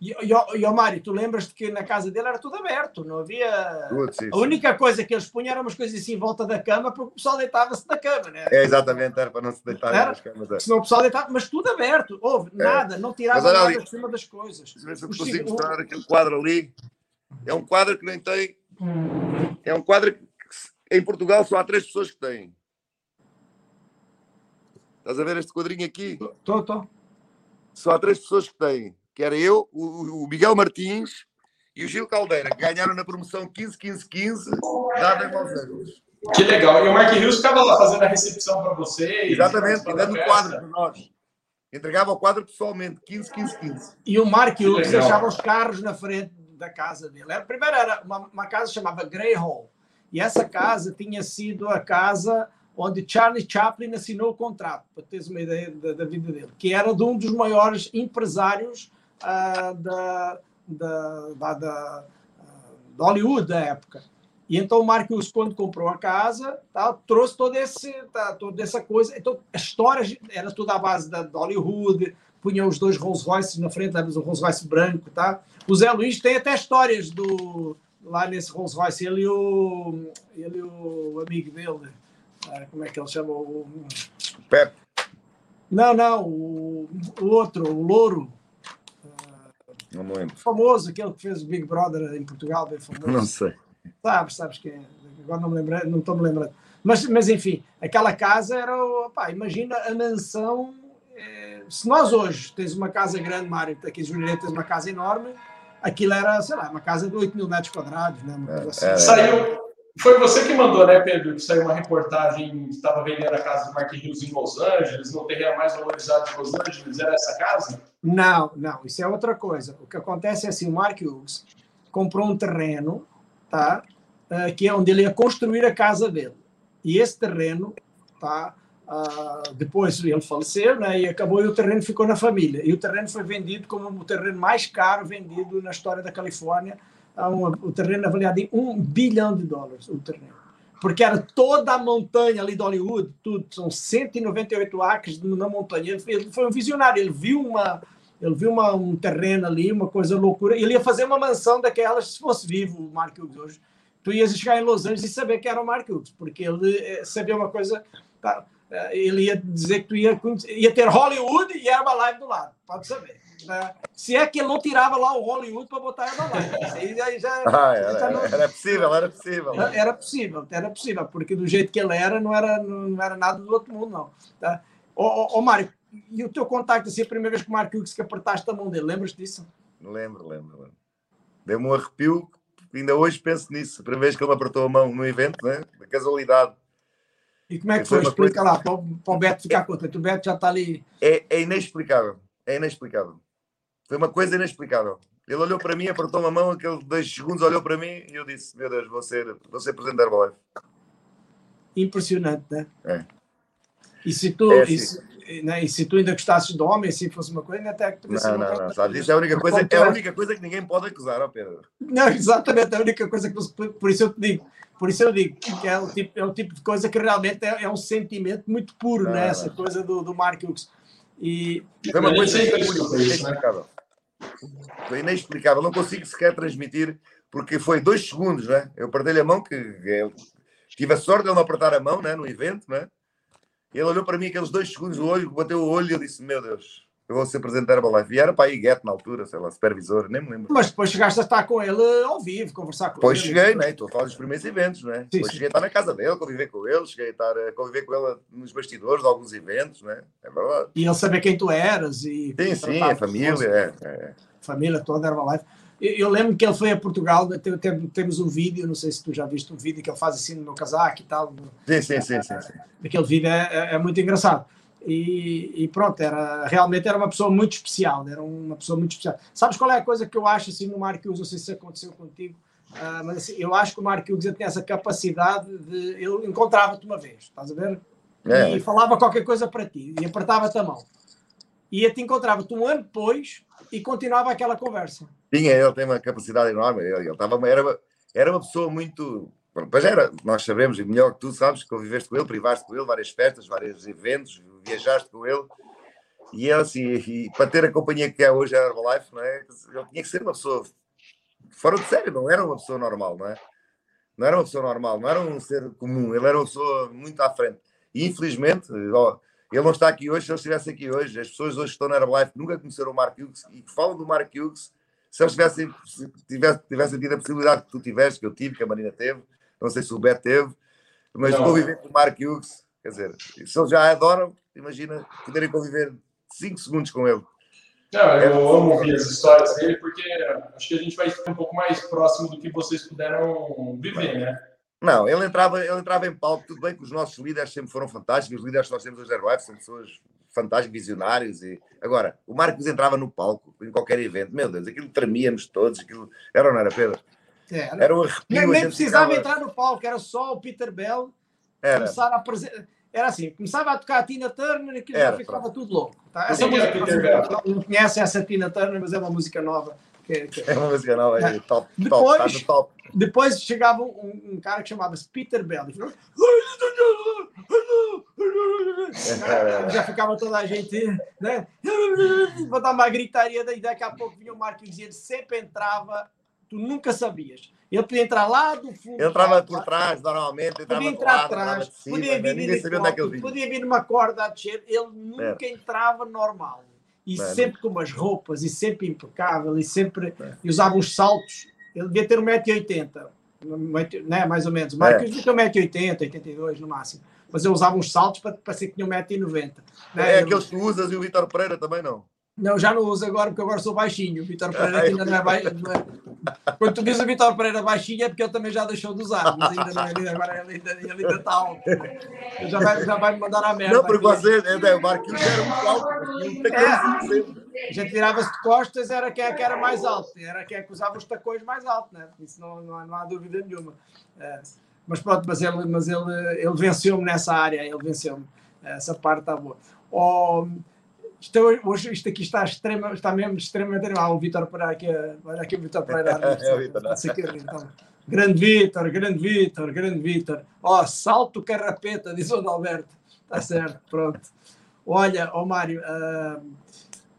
E, e, e, oh, Mário, tu lembras-te que na casa dele era tudo aberto, não havia. Putz, A única coisa que eles punham eram umas coisas assim em volta da cama, porque o pessoal deitava-se da cama, né? É exatamente, era para não se deitar Era? nas camas. é. Senão o pessoal deitava, mas tudo aberto, houve nada, não tirava Mas nada ali. de cima das coisas. Se eu consigo mostrar aquele quadro ali. É um quadro que nem tem. É um quadro que em Portugal só há três pessoas que têm. Estás a ver este quadrinho aqui? Tô, tô. Só há três pessoas que têm. Que era eu, o, o Miguel Martins e o Gil Caldeira, que ganharam na promoção 15-15-15, dada em Los Angeles. Que legal. E o Mark Hughes ficava lá fazendo a recepção para vocês. Exatamente, dando quadro para nós. Entregava o quadro pessoalmente, 15-15-15. E o Mark Hughes deixava os carros na frente da casa dele. Era- Primeiro era uma, uma casa que chamava Grey Hall. E essa casa tinha sido a casa onde Charlie Chaplin assinou o contrato, para teres uma ideia da, da vida dele, que era de um dos maiores empresários ah, da, da, da, da, ah, de Hollywood da época. E então o Hughes, quando comprou a casa, tá, trouxe todo esse, tá, toda essa coisa. Então, a história era tudo à base da, de Hollywood, punha os dois Rolls Royce na frente, o Rolls Royce branco, tá? O Zé Luís tem até histórias do lá nesse Rolls Royce, ele e o, ele o amigo dele, ah, como é que ele chama? O, Pepe, não, não, o, o outro, o Louro, não me lembro. famoso, aquele que fez o Big Brother em Portugal, bem famoso. Não sei. Sabes, sabes quem é? Agora não me lembrei, não estou me lembrando. Mas, mas enfim, aquela casa era, o- pá, imagina a mansão. eh, se nós hoje tens uma casa grande, Mário, aqui em Jurerê tens uma casa enorme, aquilo era, sei lá, uma casa de 8 mil metros quadrados, né? Uma coisa assim. É, é. Saiu. Foi você que mandou, né, Pedro? Que saiu uma reportagem que estava vendendo a casa do Mark Hughes em Los Angeles, no terreno mais valorizado de Los Angeles. Era essa casa? Não, não, isso é outra coisa. O que acontece é assim, o Mark Hughes comprou um terreno, tá? Eh, que é onde ele ia construir a casa dele. E esse terreno, tá? Ah, depois ele faleceu, né? E acabou e o terreno ficou na família. E o terreno foi vendido como o terreno mais caro vendido na história da Califórnia. Ah, um- o terreno avaliado em um bilhão de dólares, o terreno. Porque era toda a montanha ali de Hollywood, tudo, são 198 acres na montanha. Ele, ele foi um visionário, ele viu uma, ele viu uma, um terreno ali, uma coisa loucura. Ele ia fazer uma mansão daquelas, se fosse vivo o Mark Hughes hoje. Tu ias chegar em Los Angeles e saber que era o Mark Hughes, porque ele eh, sabia uma coisa. tá, ele ia dizer que tu ia, ia ter Hollywood e Herbalife do lado, pode saber. Né? Se é que ele não tirava lá o Hollywood para botar Herbalife. Isso aí já- já- Ah, já era, não- era possível, era possível. era possível, era possível, porque do jeito que ele era, não era, não era nada do outro mundo, não. Tá? Ô, ô, ô, Mário, e o teu contacto, assim, a primeira vez que o Mark Hughes que apertaste a mão dele, lembras disso? Lembro, lembro. lembro. Deu-me um arrepio, ainda hoje penso nisso. A primeira vez que ele me apertou a mão no evento, né? da casualidade. E como é que foi? Explica lá, para o, para o Beto ficar contente. O Beto já está ali. É, é inexplicável. É inexplicável. Foi uma coisa inexplicável. Ele olhou para mim, apertou-me a mão, aquele dois segundos olhou para mim e eu disse: Meu Deus, vou ser, vou ser presidente da Herbalife. Impressionante, né? E se tu, é, e, se, né, e se tu ainda gostasses de homem, se fosse uma coisa, até que Não, não, não, sabe? Isso é a única coisa, é a única coisa que ninguém pode acusar, ó Pedro. Não, exatamente, é a única coisa que por isso eu te digo, por isso eu digo que é o tipo, é o tipo de coisa que realmente é, é um sentimento muito puro, né? Essa coisa do, do Mark Hughes. E foi uma coisa inexplicável. Foi inexplicável, não consigo sequer transmitir, porque foi dois segundos, né? Eu perdi a mão, que eu tive a sorte de ele não apertar a mão né, no evento, né? Ele olhou para mim aqueles dois segundos do olho, bateu o olho e eu disse: Meu Deus, eu vou ser presidente da Herbalife. E era para ir Get na altura, sei lá, supervisor, nem me lembro. Mas depois chegaste a estar com ele ao vivo, conversar com depois ele. Depois cheguei, né? Estou a falar dos primeiros eventos, né? Sim, depois sim. cheguei a estar na casa dele, conviver com ele, cheguei a estar a conviver com ele nos bastidores de alguns eventos, né? É verdade. E ele saber quem tu eras. E sim, sim, a família. É, é. Família toda, Herbalife. Eu lembro que ele foi a Portugal, temos um vídeo, não sei se tu já viste um vídeo que ele faz assim no casaco e tal. Sim, sim, sim. sim, sim. Aquele vídeo é, é, é muito engraçado. E, e, pronto, era, realmente era uma pessoa muito especial, era uma pessoa muito especial. Sabes qual é a coisa que eu acho assim no Mark Hughes, não sei se aconteceu contigo, uh, mas assim, eu acho que o Mark Hughes tem essa capacidade de, ele encontrava-te uma vez, estás a ver? É. E falava qualquer coisa para ti, e apertava-te a mão. E te encontrava-te um ano depois e continuava aquela conversa. Tinha, ele tem uma capacidade enorme, ele, ele estava, era, era uma pessoa muito Pois era, nós sabemos, e melhor que tu sabes, que conviveste com ele, privaste com ele, várias festas, vários eventos, viajaste com ele. E ele, assim, e para ter a companhia que é hoje a Herbalife, não é? ele tinha que ser uma pessoa fora de sério, não era uma pessoa normal, não é? Não era uma pessoa normal, não era um ser comum, ele era uma pessoa muito à frente. E infelizmente, ó, ele não está aqui hoje, se ele estivesse aqui hoje, as pessoas hoje que estão na Herbalife nunca conheceram o Mark Hughes e que falam do Mark Hughes, se eles tivessem, tivessem, tivessem tido a possibilidade que tu tiveste, que eu tive, que a Marina teve, não sei se o Beto teve, mas não. conviver com o Mark Hughes, quer dizer, se eles já adoram, imagina poderem conviver 5 segundos com ele. Não, eu é amo ouvir as histórias dele, porque acho que a gente vai ficar um pouco mais próximo do que vocês puderam viver, né? Não, ele entrava, ele entrava em palco, tudo bem que os nossos líderes sempre foram fantásticos, os líderes que nós temos hoje da Herbalife são pessoas fantásticos, visionários. E... Agora, o Marcos entrava no palco, em qualquer evento, meu Deus, aquilo tremíamos todos, aquilo era ou não era, Pedro? Era, era um arrepio. Nem, nem precisava ficava... entrar no palco, era só o Peter Bell era. começar a apresentar. Era assim, começava a tocar a Tina Turner e aquilo já ficava pronto. tudo louco. Tá? Essa música, não conhece essa Tina Turner, mas é uma música nova. Que, que... É uma música nova, é, top, depois, top, tá top. Depois chegava um, um cara que chamava-se Peter Bell e falou, já ficava toda a gente, né? Vou dar uma gritaria, daí daqui a pouco vinha o Marquinhos e ele sempre entrava tu nunca sabias. Ele podia entrar lá do fundo. Ele entrava por trás, normalmente. Podia entrar atrás, cima, podia vir ninguém sabia onde é que ele vinha. Podia vir numa corda a descer. Ele nunca é. entrava normal. E é. sempre com umas roupas, e sempre impecável, e sempre. É. E usava uns saltos. Ele devia ter 1,80m, né? mais ou menos. O Marcos devia ter 1,80m, 82 no máximo. Mas eu usava uns saltos para parecer que tinha 1,90m. Né? É aqueles que tu usas e o Vitor Pereira também não. Não, já não uso agora, porque agora sou baixinho. O Vitor Pereira ainda não é baixinho. É? Quando tu dizes o Vitor Pereira baixinho é porque ele também já deixou de usar, mas ainda não é, agora ele ainda, ele ainda está alto. Ele já vai, já vai me mandar a merda. Não, porque você, é, é, o Marquinhos era muito alto. É, a gente tirava-se de costas, era quem é que era mais alto, era quem é que usava os tacões mais altos, né? Isso não, não, há, não há dúvida nenhuma. É, mas pronto, mas ele, mas ele, ele venceu-me nessa área, ele venceu-me. Essa parte está boa. Oh, isto, é hoje, isto aqui está, extrema, está mesmo extremamente. Ah, o Vitor Pereira aqui, olha aqui o Vitor Pereira. é o Vitor, então. Grande Vitor, grande Vitor, grande Vitor. Ó, oh, salto carrapeta, diz o Alberto. Está certo, pronto. Olha, ó oh Mário, uh,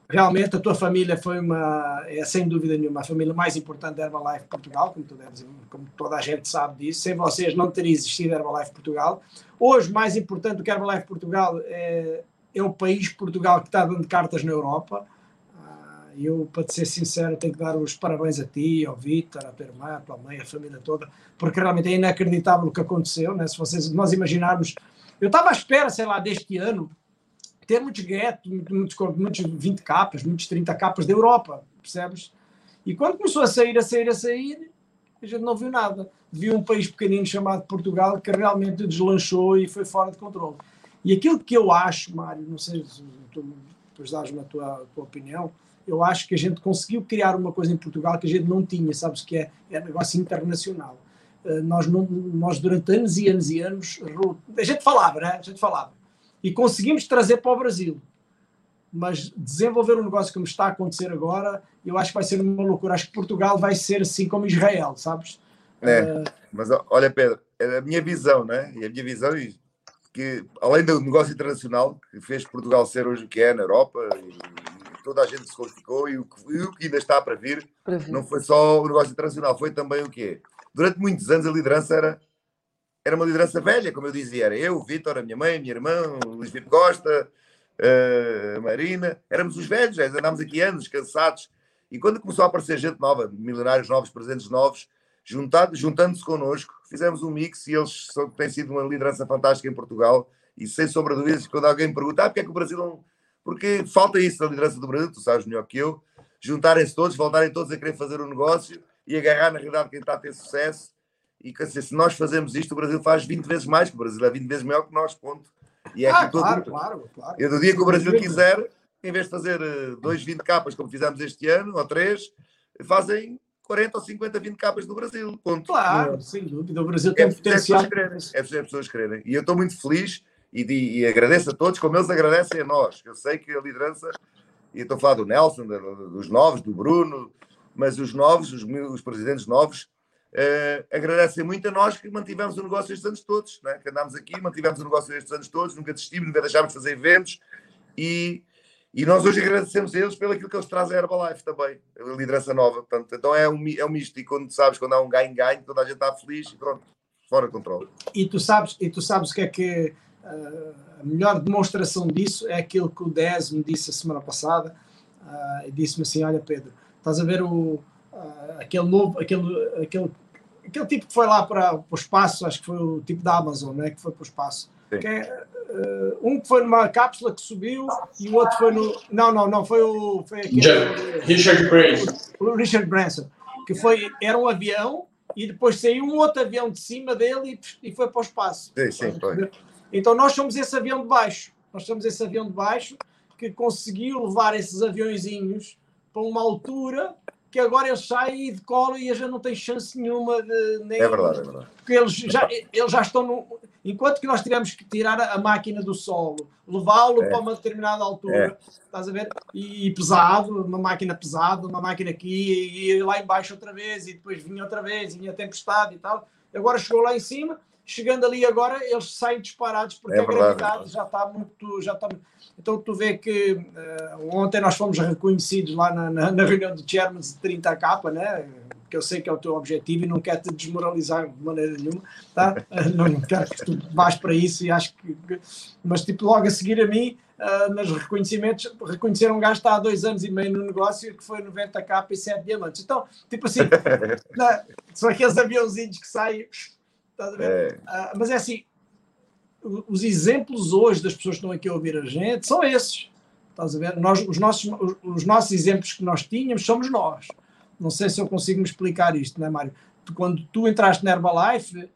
realmente a tua família foi uma, é sem dúvida nenhuma, a família mais importante da Herbalife Portugal, como, tu deves, como toda a gente sabe disso. Sem vocês não teria existido a Herbalife Portugal. Hoje, mais importante do que Herbalife Portugal é é o país, Portugal, que está dando cartas na Europa. Ah, eu, para te ser sincero, tenho que dar os parabéns a ti, ao Vítor, à tua irmã, à tua mãe, à família toda, porque realmente é inacreditável o que aconteceu. Né? Se vocês, nós imaginarmos. Eu estava à espera, sei lá, deste ano, ter muitos get, muitos, muitos 20 capas, muitos 30 capas da Europa, percebes? E quando começou a sair, a sair, a sair, a gente não viu nada. Viu um país pequenino chamado Portugal que realmente deslanchou e foi fora de controle. E aquilo que eu acho, Mário, não sei se tu depois dás-me a tua, tua, opinião, eu acho que a gente conseguiu criar uma coisa em Portugal que a gente não tinha, sabes que é, é negócio internacional. Uh, nós, não, nós durante anos e anos e anos, a gente falava, né? A gente falava. e conseguimos trazer para o Brasil. Mas desenvolver um negócio como está a acontecer agora, eu acho que vai ser uma loucura. Acho que Portugal vai ser assim como Israel, sabes? É, uh... mas olha, Pedro, é a minha visão, né? E a minha visão, que além do negócio internacional que fez Portugal ser hoje o que é na Europa, e toda a gente se qualificou, e o que, e o que ainda está para vir, para vir, não foi só o negócio internacional, foi também o quê? Durante muitos anos a liderança era era uma liderança velha, como eu dizia, era eu, o Vitor, a minha mãe, a minha irmã, o Luís Filipe Costa, a Marina, éramos os velhos, andámos aqui anos, cansados, e quando começou a aparecer gente nova, milionários novos, presentes novos, juntando-se connosco, fizemos um mix e eles são, têm sido uma liderança fantástica em Portugal, e sem sombra de dúvidas, quando alguém me pergunta, ah, porque é que o Brasil não... Porque falta isso na liderança do Brasil, tu sabes melhor que eu, juntarem-se todos, voltarem todos a querer fazer um negócio e agarrar na realidade quem está a ter sucesso. E dizer, se nós fazemos isto, o Brasil faz 20 vezes mais, que o Brasil é 20 vezes maior que nós, ponto. E é ah, claro, todo... claro, claro. E do dia que o Brasil quiser, em vez de fazer eh, dois 20 capas, como fizemos este ano, ou três, fazem 40 ou 50, 20 capas do Brasil. Ponto. Claro, Não. sem dúvida. O Brasil tem é, potencial. É preciso as pessoas quererem. E eu estou muito feliz e, de, e, agradeço a todos, como eles agradecem a nós. Eu sei que a liderança, e estou a falar do Nelson, dos novos, do Bruno, mas os novos, os, os presidentes novos, Uh, agradecem muito a nós que mantivemos o negócio estes anos todos, né? que andámos aqui, mantivemos o negócio estes anos todos, nunca desistimos, nunca deixámos de fazer eventos e, e nós hoje agradecemos a eles pelo aquilo que eles trazem à Herbalife também, a liderança nova. Portanto, então é um, é um misto e quando sabes, quando há um ganho-ganho, toda a gente está feliz e pronto, fora de controle. E tu sabes, e tu sabes que é que uh, a melhor demonstração disso é aquilo que o Dez me disse a semana passada, uh, disse-me assim, olha Pedro, estás a ver o, aquele novo, aquele, aquele aquele tipo que foi lá para, para o espaço, acho que foi o tipo da Amazon, né, que foi para o espaço. Que é, uh, um que foi numa cápsula que subiu e o outro foi no. Não, não, não, foi o. Foi aquele, Richard Branson. O Richard Branson, que foi, era um avião e depois saiu um outro avião de cima dele e, e foi para o espaço. Sim, sim, foi. Então nós somos esse avião de baixo. Nós somos esse avião de baixo que conseguiu levar esses aviãozinhos para uma altura que agora eles saem e decolam e a gente não tem chance nenhuma de. Nem, é verdade, é verdade. Porque eles já, eles já estão no. Enquanto que nós tivemos que tirar a máquina do solo, levá-lo é. para uma determinada altura, é. estás a ver? E, e, pesado, uma máquina pesada, uma máquina aqui, e, e lá embaixo outra vez, e depois vinha outra vez, e vinha tempestade e tal. Agora chegou lá em cima, chegando ali agora, eles saem disparados porque é a gravidade já está muito. Já está... Então tu vê que uh, ontem nós fomos reconhecidos lá na, na, na reunião de chairman de 30K, né? Que eu sei que é o teu objetivo e não quero te desmoralizar de maneira nenhuma, tá? não quero que tu vás para isso e acho que. Mas, tipo, logo a seguir a mim, uh, nos reconhecimentos, reconheceram um gajo que está há dois anos e meio no negócio que foi 90k e 7 diamantes. Então, tipo assim, são aqueles aviãozinhos que saem Estás a ver? Uh, mas é assim, os exemplos hoje das pessoas que estão aqui a ouvir a gente são esses. Estás a ver? Nós, os, nossos, os nossos exemplos que nós tínhamos somos nós. Não sei se eu consigo me explicar isto, não é, Mário? Quando tu entraste na Herbalife,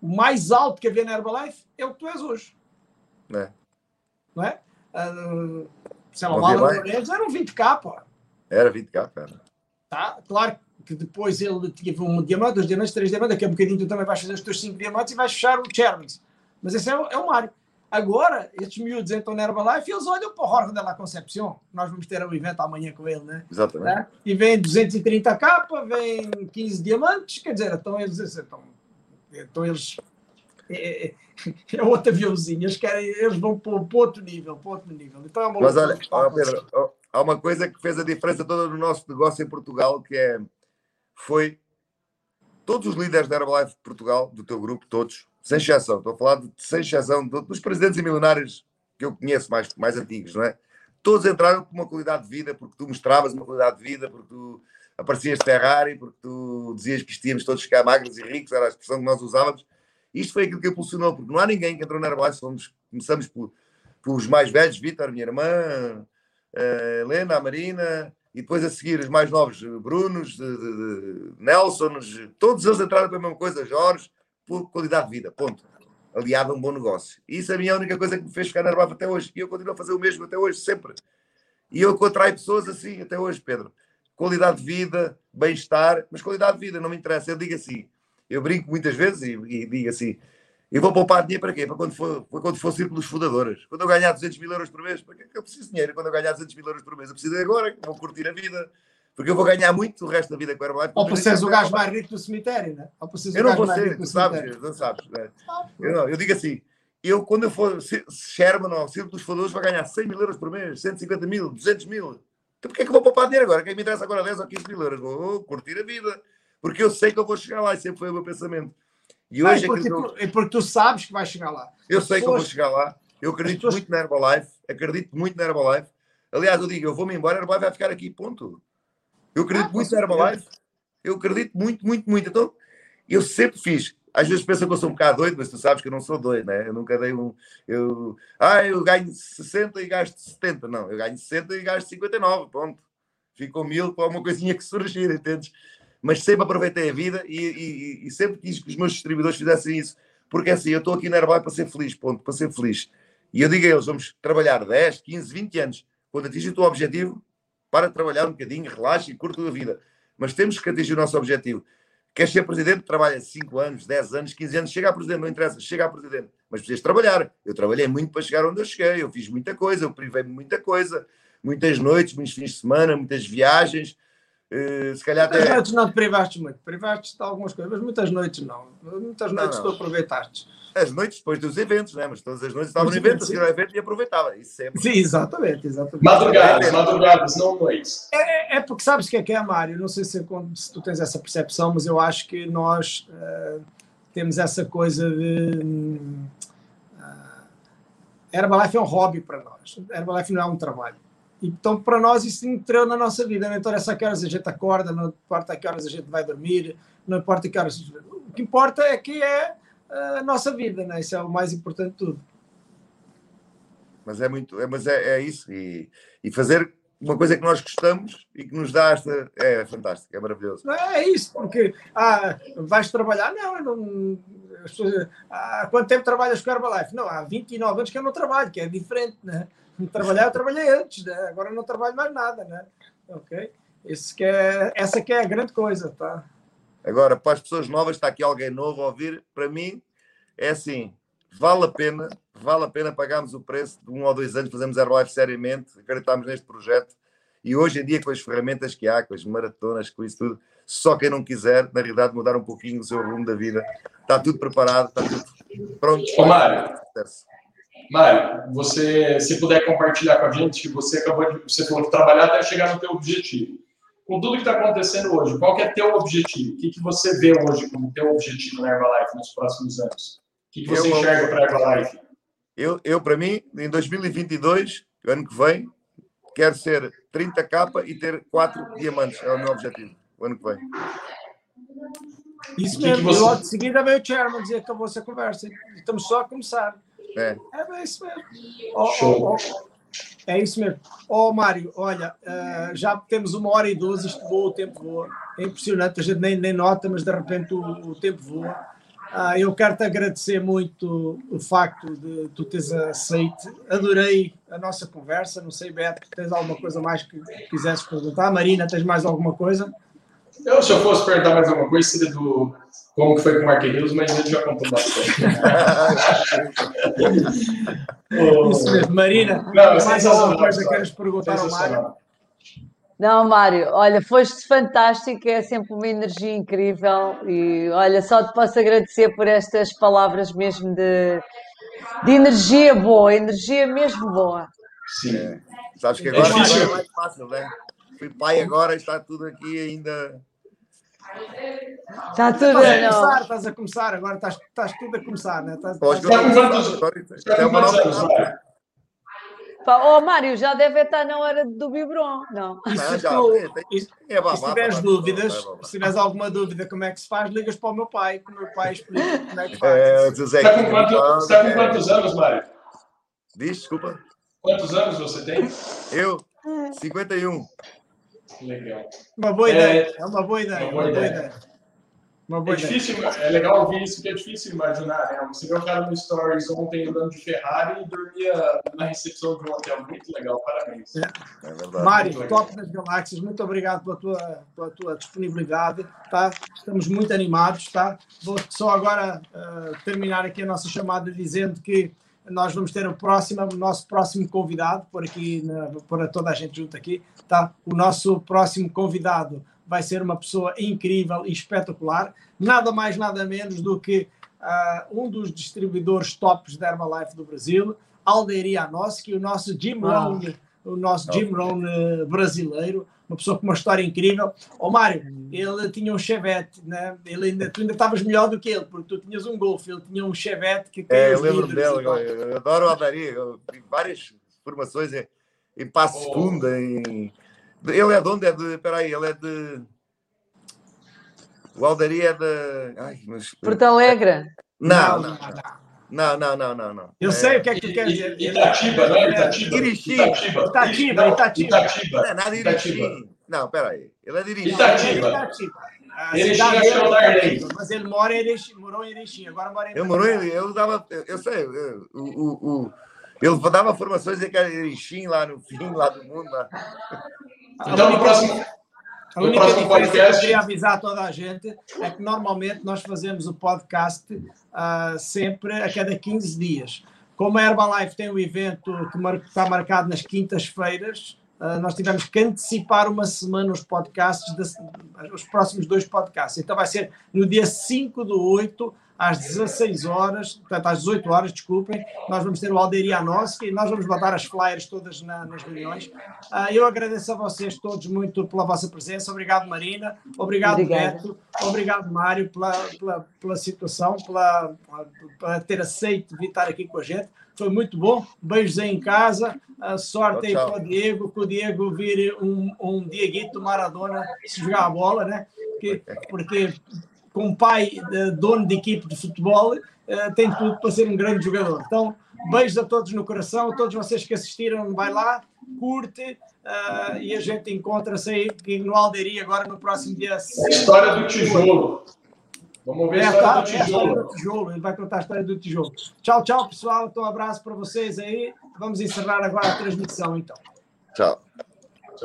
o mais alto que havia na Herbalife é o que tu és hoje. É. Não é? Uh, sei lá, o Alan era um 20k, pô. Era 20k, cara. Tá? Claro que depois ele teve um diamante, dois diamantes, três diamantes, daqui a um bocadinho tu também vais fazer os teus cinco diamantes e vais fechar o Chairman's. Mas esse é o, é o Mário. Agora, estes miúdos entram na Herbalife e eles olham para o Jorge de la Concepción. Nós vamos ter um evento amanhã com ele, né? Exatamente. É? E vem 230 capa, vem 15 diamantes, quer dizer, então eles. Então, então eles. É, é, é outro aviãozinho, eles, querem, eles vão para, para outro nível, para outro nível. Então é uma Mas olha, Pedro, há uma coisa que fez a diferença toda no nosso negócio em Portugal, que é foi todos os líderes da Herbalife de Portugal, do teu grupo, todos, sem exceção, estou a falar de sem exceção dos presidentes e milionários que eu conheço mais, mais antigos, não é? Todos entraram com uma qualidade de vida, porque tu mostravas uma qualidade de vida, porque tu aparecias de Ferrari, porque tu dizias que estíamos todos ficar magros e ricos, era a expressão que nós usávamos. Isto foi aquilo que impulsionou, porque não há ninguém que entrou na Herbalife, fomos, começamos por, pelos mais velhos, Vitor, minha irmã, a Helena, a Marina, e depois a seguir os mais novos, eh, Brunos, de, de, de Nelson, todos eles entraram para a mesma coisa, Jorge, por qualidade de vida, ponto. Aliado a um bom negócio. E isso a mim é a única coisa que me fez ficar na até hoje. E eu continuo a fazer o mesmo até hoje, sempre. E eu atraio pessoas assim até hoje, Pedro. Qualidade de vida, bem-estar, mas qualidade de vida, não me interessa. Eu digo assim, eu brinco muitas vezes e, e digo assim, E vou poupar dinheiro para quê? Para quando for, para quando for círculos fundadoras. Quando eu ganhar 200 mil euros por mês, para que eu preciso de dinheiro? Quando eu ganhar 200 mil euros por mês, eu preciso agora, vou curtir a vida. Porque eu vou ganhar muito o resto da vida com a Herbalife. Ou para seres o gajo mais rico do cemitério, né? Ou para seres Eu não vou ser, tu sabes, não sabes. né? Eu, não, eu digo assim, eu quando eu for Sherman ou Círculo dos Fundadores, vou ganhar 100 mil euros por mês, 150 mil, 200 mil. Então porquê é que eu vou poupar dinheiro agora? Quem me interessa agora 10 ou 15 mil euros? Vou curtir a vida. Porque eu sei que eu vou chegar lá e sempre foi o meu pensamento. E hoje e porque, e porque tu sabes que vais chegar lá. eu As sei que eu vou pessoas- chegar lá. Eu acredito pessoas- muito na Herbalife. Acredito muito na Herbalife. Aliás, eu digo, eu vou-me embora, a Herbalife vai ficar aqui, ponto. Eu acredito Ah, muito na Herbalife. Eu acredito muito, muito, muito. Então, eu sempre fiz. Às vezes pensam que eu sou um bocado doido, mas tu sabes que eu não sou doido, né? Eu nunca dei um. Eu, ah, eu ganho 60 e gasto 70. Não, eu ganho 60 e gasto 59. Ponto. Ficou mil para uma coisinha que surgir, entendes? Mas sempre aproveitei a vida e, e- e sempre quis que os meus distribuidores fizessem isso. Porque assim, eu estou aqui na Herbalife para ser feliz, ponto, para ser feliz. E eu digo a eles: vamos trabalhar 10, 15, 20 anos. Quando atingir o teu objetivo, para de trabalhar um bocadinho, relaxa e curta a vida. Mas temos que atingir o nosso objetivo. Queres ser presidente? Trabalha 5 anos, 10 anos, 15 anos, chega a presidente, não interessa, chega a presidente. Mas precisas trabalhar. Eu trabalhei muito para chegar onde eu cheguei, eu fiz muita coisa, eu privei-me muita coisa, muitas noites, muitos fins de semana, muitas viagens. Eh, se calhar Muitas até. noites não te privaste muito. Privaste de algumas coisas, mas muitas noites não. Muitas noites não. tu aproveitaste. As noites depois dos eventos, né? mas todas as noites estava no Sim, evento, sim. evento e aproveitava. Isso sempre. Sim, exatamente, exatamente. Madrugadas, madrugadas, não noites. É, é porque sabes o que é que é, Mário? Não sei se, é se tu tens essa percepção, mas eu acho que nós eh, temos essa coisa de. ah, Herbalife é um hobby para nós. Herbalife não é um trabalho. Então, para nós, isso entrou na nossa vida. Não interessa a que horas a gente acorda, não importa a que horas a gente vai dormir, não importa a que horas. O que importa é que é a nossa vida, né? isso é o mais importante de tudo. Mas é muito, é, mas é, é isso. E, e fazer uma coisa que nós gostamos e que nos dá esta. É fantástico, é maravilhoso. Não é isso, porque ah, vais trabalhar? Não, não. pessoas, Há quanto tempo trabalhas com Herbalife? Não, há 29 anos que eu não trabalho, que é diferente, né? Trabalhar eu trabalhei antes, né? agora não trabalho mais nada, né? Ok? Esse que é, essa que é a grande coisa, tá? Agora, para as pessoas novas, está aqui alguém novo a ouvir, para mim é assim: vale a pena, vale a pena pagarmos o preço de um ou dois anos, fazemos Herbalife seriamente, acreditamos neste projeto. E hoje em dia, com as ferramentas que há, com as maratonas, com isso tudo, só quem não quiser, na realidade, mudar um pouquinho o seu rumo da vida, está tudo preparado, está tudo pronto. Ô, Mário. Mário, você, se puder compartilhar com a gente, você acabou de, você falou que trabalhar até chegar no teu objetivo. Com tudo que está acontecendo hoje, qual que é teu objetivo? O que, que você vê hoje como teu objetivo na Herbalife nos próximos anos? O que, que você Eu- enxerga para a Herbalife? Eu, eu, para mim, em 2022, o ano que vem, quero ser 30k e ter 4 diamantes. É o meu objetivo, o ano que vem. Isso O que que mesmo. você- logo de seguida veio o Chairman dizer que acabou-se a conversa. Estamos só a começar. É. É isso mesmo. Ó, Show. ó, é isso mesmo. Ó, Mário, olha, eh, já temos uma hora e doze, isto voa, o tempo voa. É impressionante, a gente nem, nem nota, mas de repente o, o tempo voa. Ah, eu quero-te agradecer muito o facto de tu teres aceito. Adorei a nossa conversa. Não sei, Beto, tens alguma coisa mais que quisesses perguntar? Marina, tens mais alguma coisa? Eu, se eu fosse perguntar mais alguma coisa, seria do como que foi com o Mark News, mas ele já contou bastante. Mesmo, Marina. Não, é mais alguma coisa queres perguntar ao Mário? Não, Mário, olha, foste fantástico, é sempre uma energia incrível e olha, só te posso agradecer por estas palavras mesmo de, de energia boa, energia mesmo boa. Sim. Sabes que agora, É agora é mais fácil, né? Fui pai agora, está tudo aqui ainda. Está tudo Estás a não. começar, estás a começar, agora estás, estás tudo a começar, né? Estás, Pós- estás- Está com quantos- Isto está é com uma quantos nova anos, etapa. Mário? Pá, Oh, Mário, já deve estar na hora do biberon, não? E Não, se já, tu- tem- tem- e se É se tiveres dúvidas, se tiveres alguma dúvida como é que se faz, ligas para o meu pai, que o meu pai explica como é que faz. É, Está com, quanto- está com é. quantos anos, Mário? Diz, desculpa. Quantos anos você tem? Eu, 51. Legal. Uma boa É- ideia, é uma boa ideia, uma uma boa boa ideia. ideia. é difícil, é legal ouvir isso, que é difícil imaginar, né? Você viu o cara no Stories ontem andando de Ferrari e dormia na recepção de um hotel. Muito legal, parabéns. É. É Mário, top das galáxias, muito obrigado pela tua, pela tua disponibilidade, tá? Estamos muito animados, tá? Vou só agora uh, terminar aqui a nossa chamada dizendo que nós vamos ter o próximo, o nosso próximo convidado, por aqui, por toda a gente junto aqui, tá? O nosso próximo convidado vai ser uma pessoa incrível e espetacular, nada mais, nada menos do que uh, um dos distribuidores tops da Herbalife do Brasil, Alderia Anoski, o nosso Jim ah. Rohn, o nosso Jim Rohn uh, brasileiro, uma pessoa com uma história incrível. Ó oh, Mário, ele tinha um Chevette, né? ele ainda, tu ainda estavas melhor do que ele, porque tu tinhas um Golf, ele tinha um Chevette que. É, eu lembro dele, eu, eu, adoro a Alderia, eu tive várias formações em, em Passo oh. Fundo, em ele é de onde? É de. Peraí, ele é de. O Aldaria é de. Ai, mas... Porto Alegre? Não, não. Não, não, não, não, não. Eu é... sei o que é que tu quer dizer. Itatiba, não é Itatiba? Irixim. Itatiba, Itatiba. Itatiba. Não é nada de Irixim. Não, peraí. Ele é de Irixim. Itatiba. Itatiba. Erechim é o Darley. Mas ele mora em Erechim, morou em Erechim, agora mora em Eu morou em, eu dava, eu sei, eu, o, o, o, eu dava formações em Erechim lá no fim, lá do mundo. Lá. Então, no próximo, no próximo podcast. Que eu queria avisar toda a gente é que normalmente nós fazemos o podcast uh, sempre a cada 15 dias. Como a Herbalife tem um evento que está marcado nas quintas-feiras, uh, nós tivemos que antecipar uma semana os podcasts, de, os próximos dois podcasts. Então vai ser no dia 5 do 8 às 16 horas, portanto às 18 horas, desculpem, nós vamos ter o Alderia Nossa e nós vamos botar as flyers todas na, nas reuniões. Uh, eu agradeço a vocês todos muito pela vossa presença. Obrigado, Marina. Obrigado, Obrigada. Beto. Obrigado, Mário, pela, pela, pela situação, pela, pela ter aceito vir estar aqui com a gente. Foi muito bom. Beijos aí em casa. A sorte aí para o Diego, que o Diego vire um, um Dieguito Maradona se jogar a bola, né? Porque, porque com pai dono de equipe de futebol, eh, tem tudo para ser um grande jogador. Então, beijos a todos no coração, a todos vocês que assistiram, vai lá, curte uh, e a gente encontra-se aí no Alderia agora no próximo dia. A história do tijolo. Vamos ver é, a história tá, do tijolo. É a história do tijolo. Ele vai contar a história do tijolo. Tchau, tchau, pessoal. Então, um abraço para vocês aí. Vamos encerrar agora a transmissão, então. Tchau.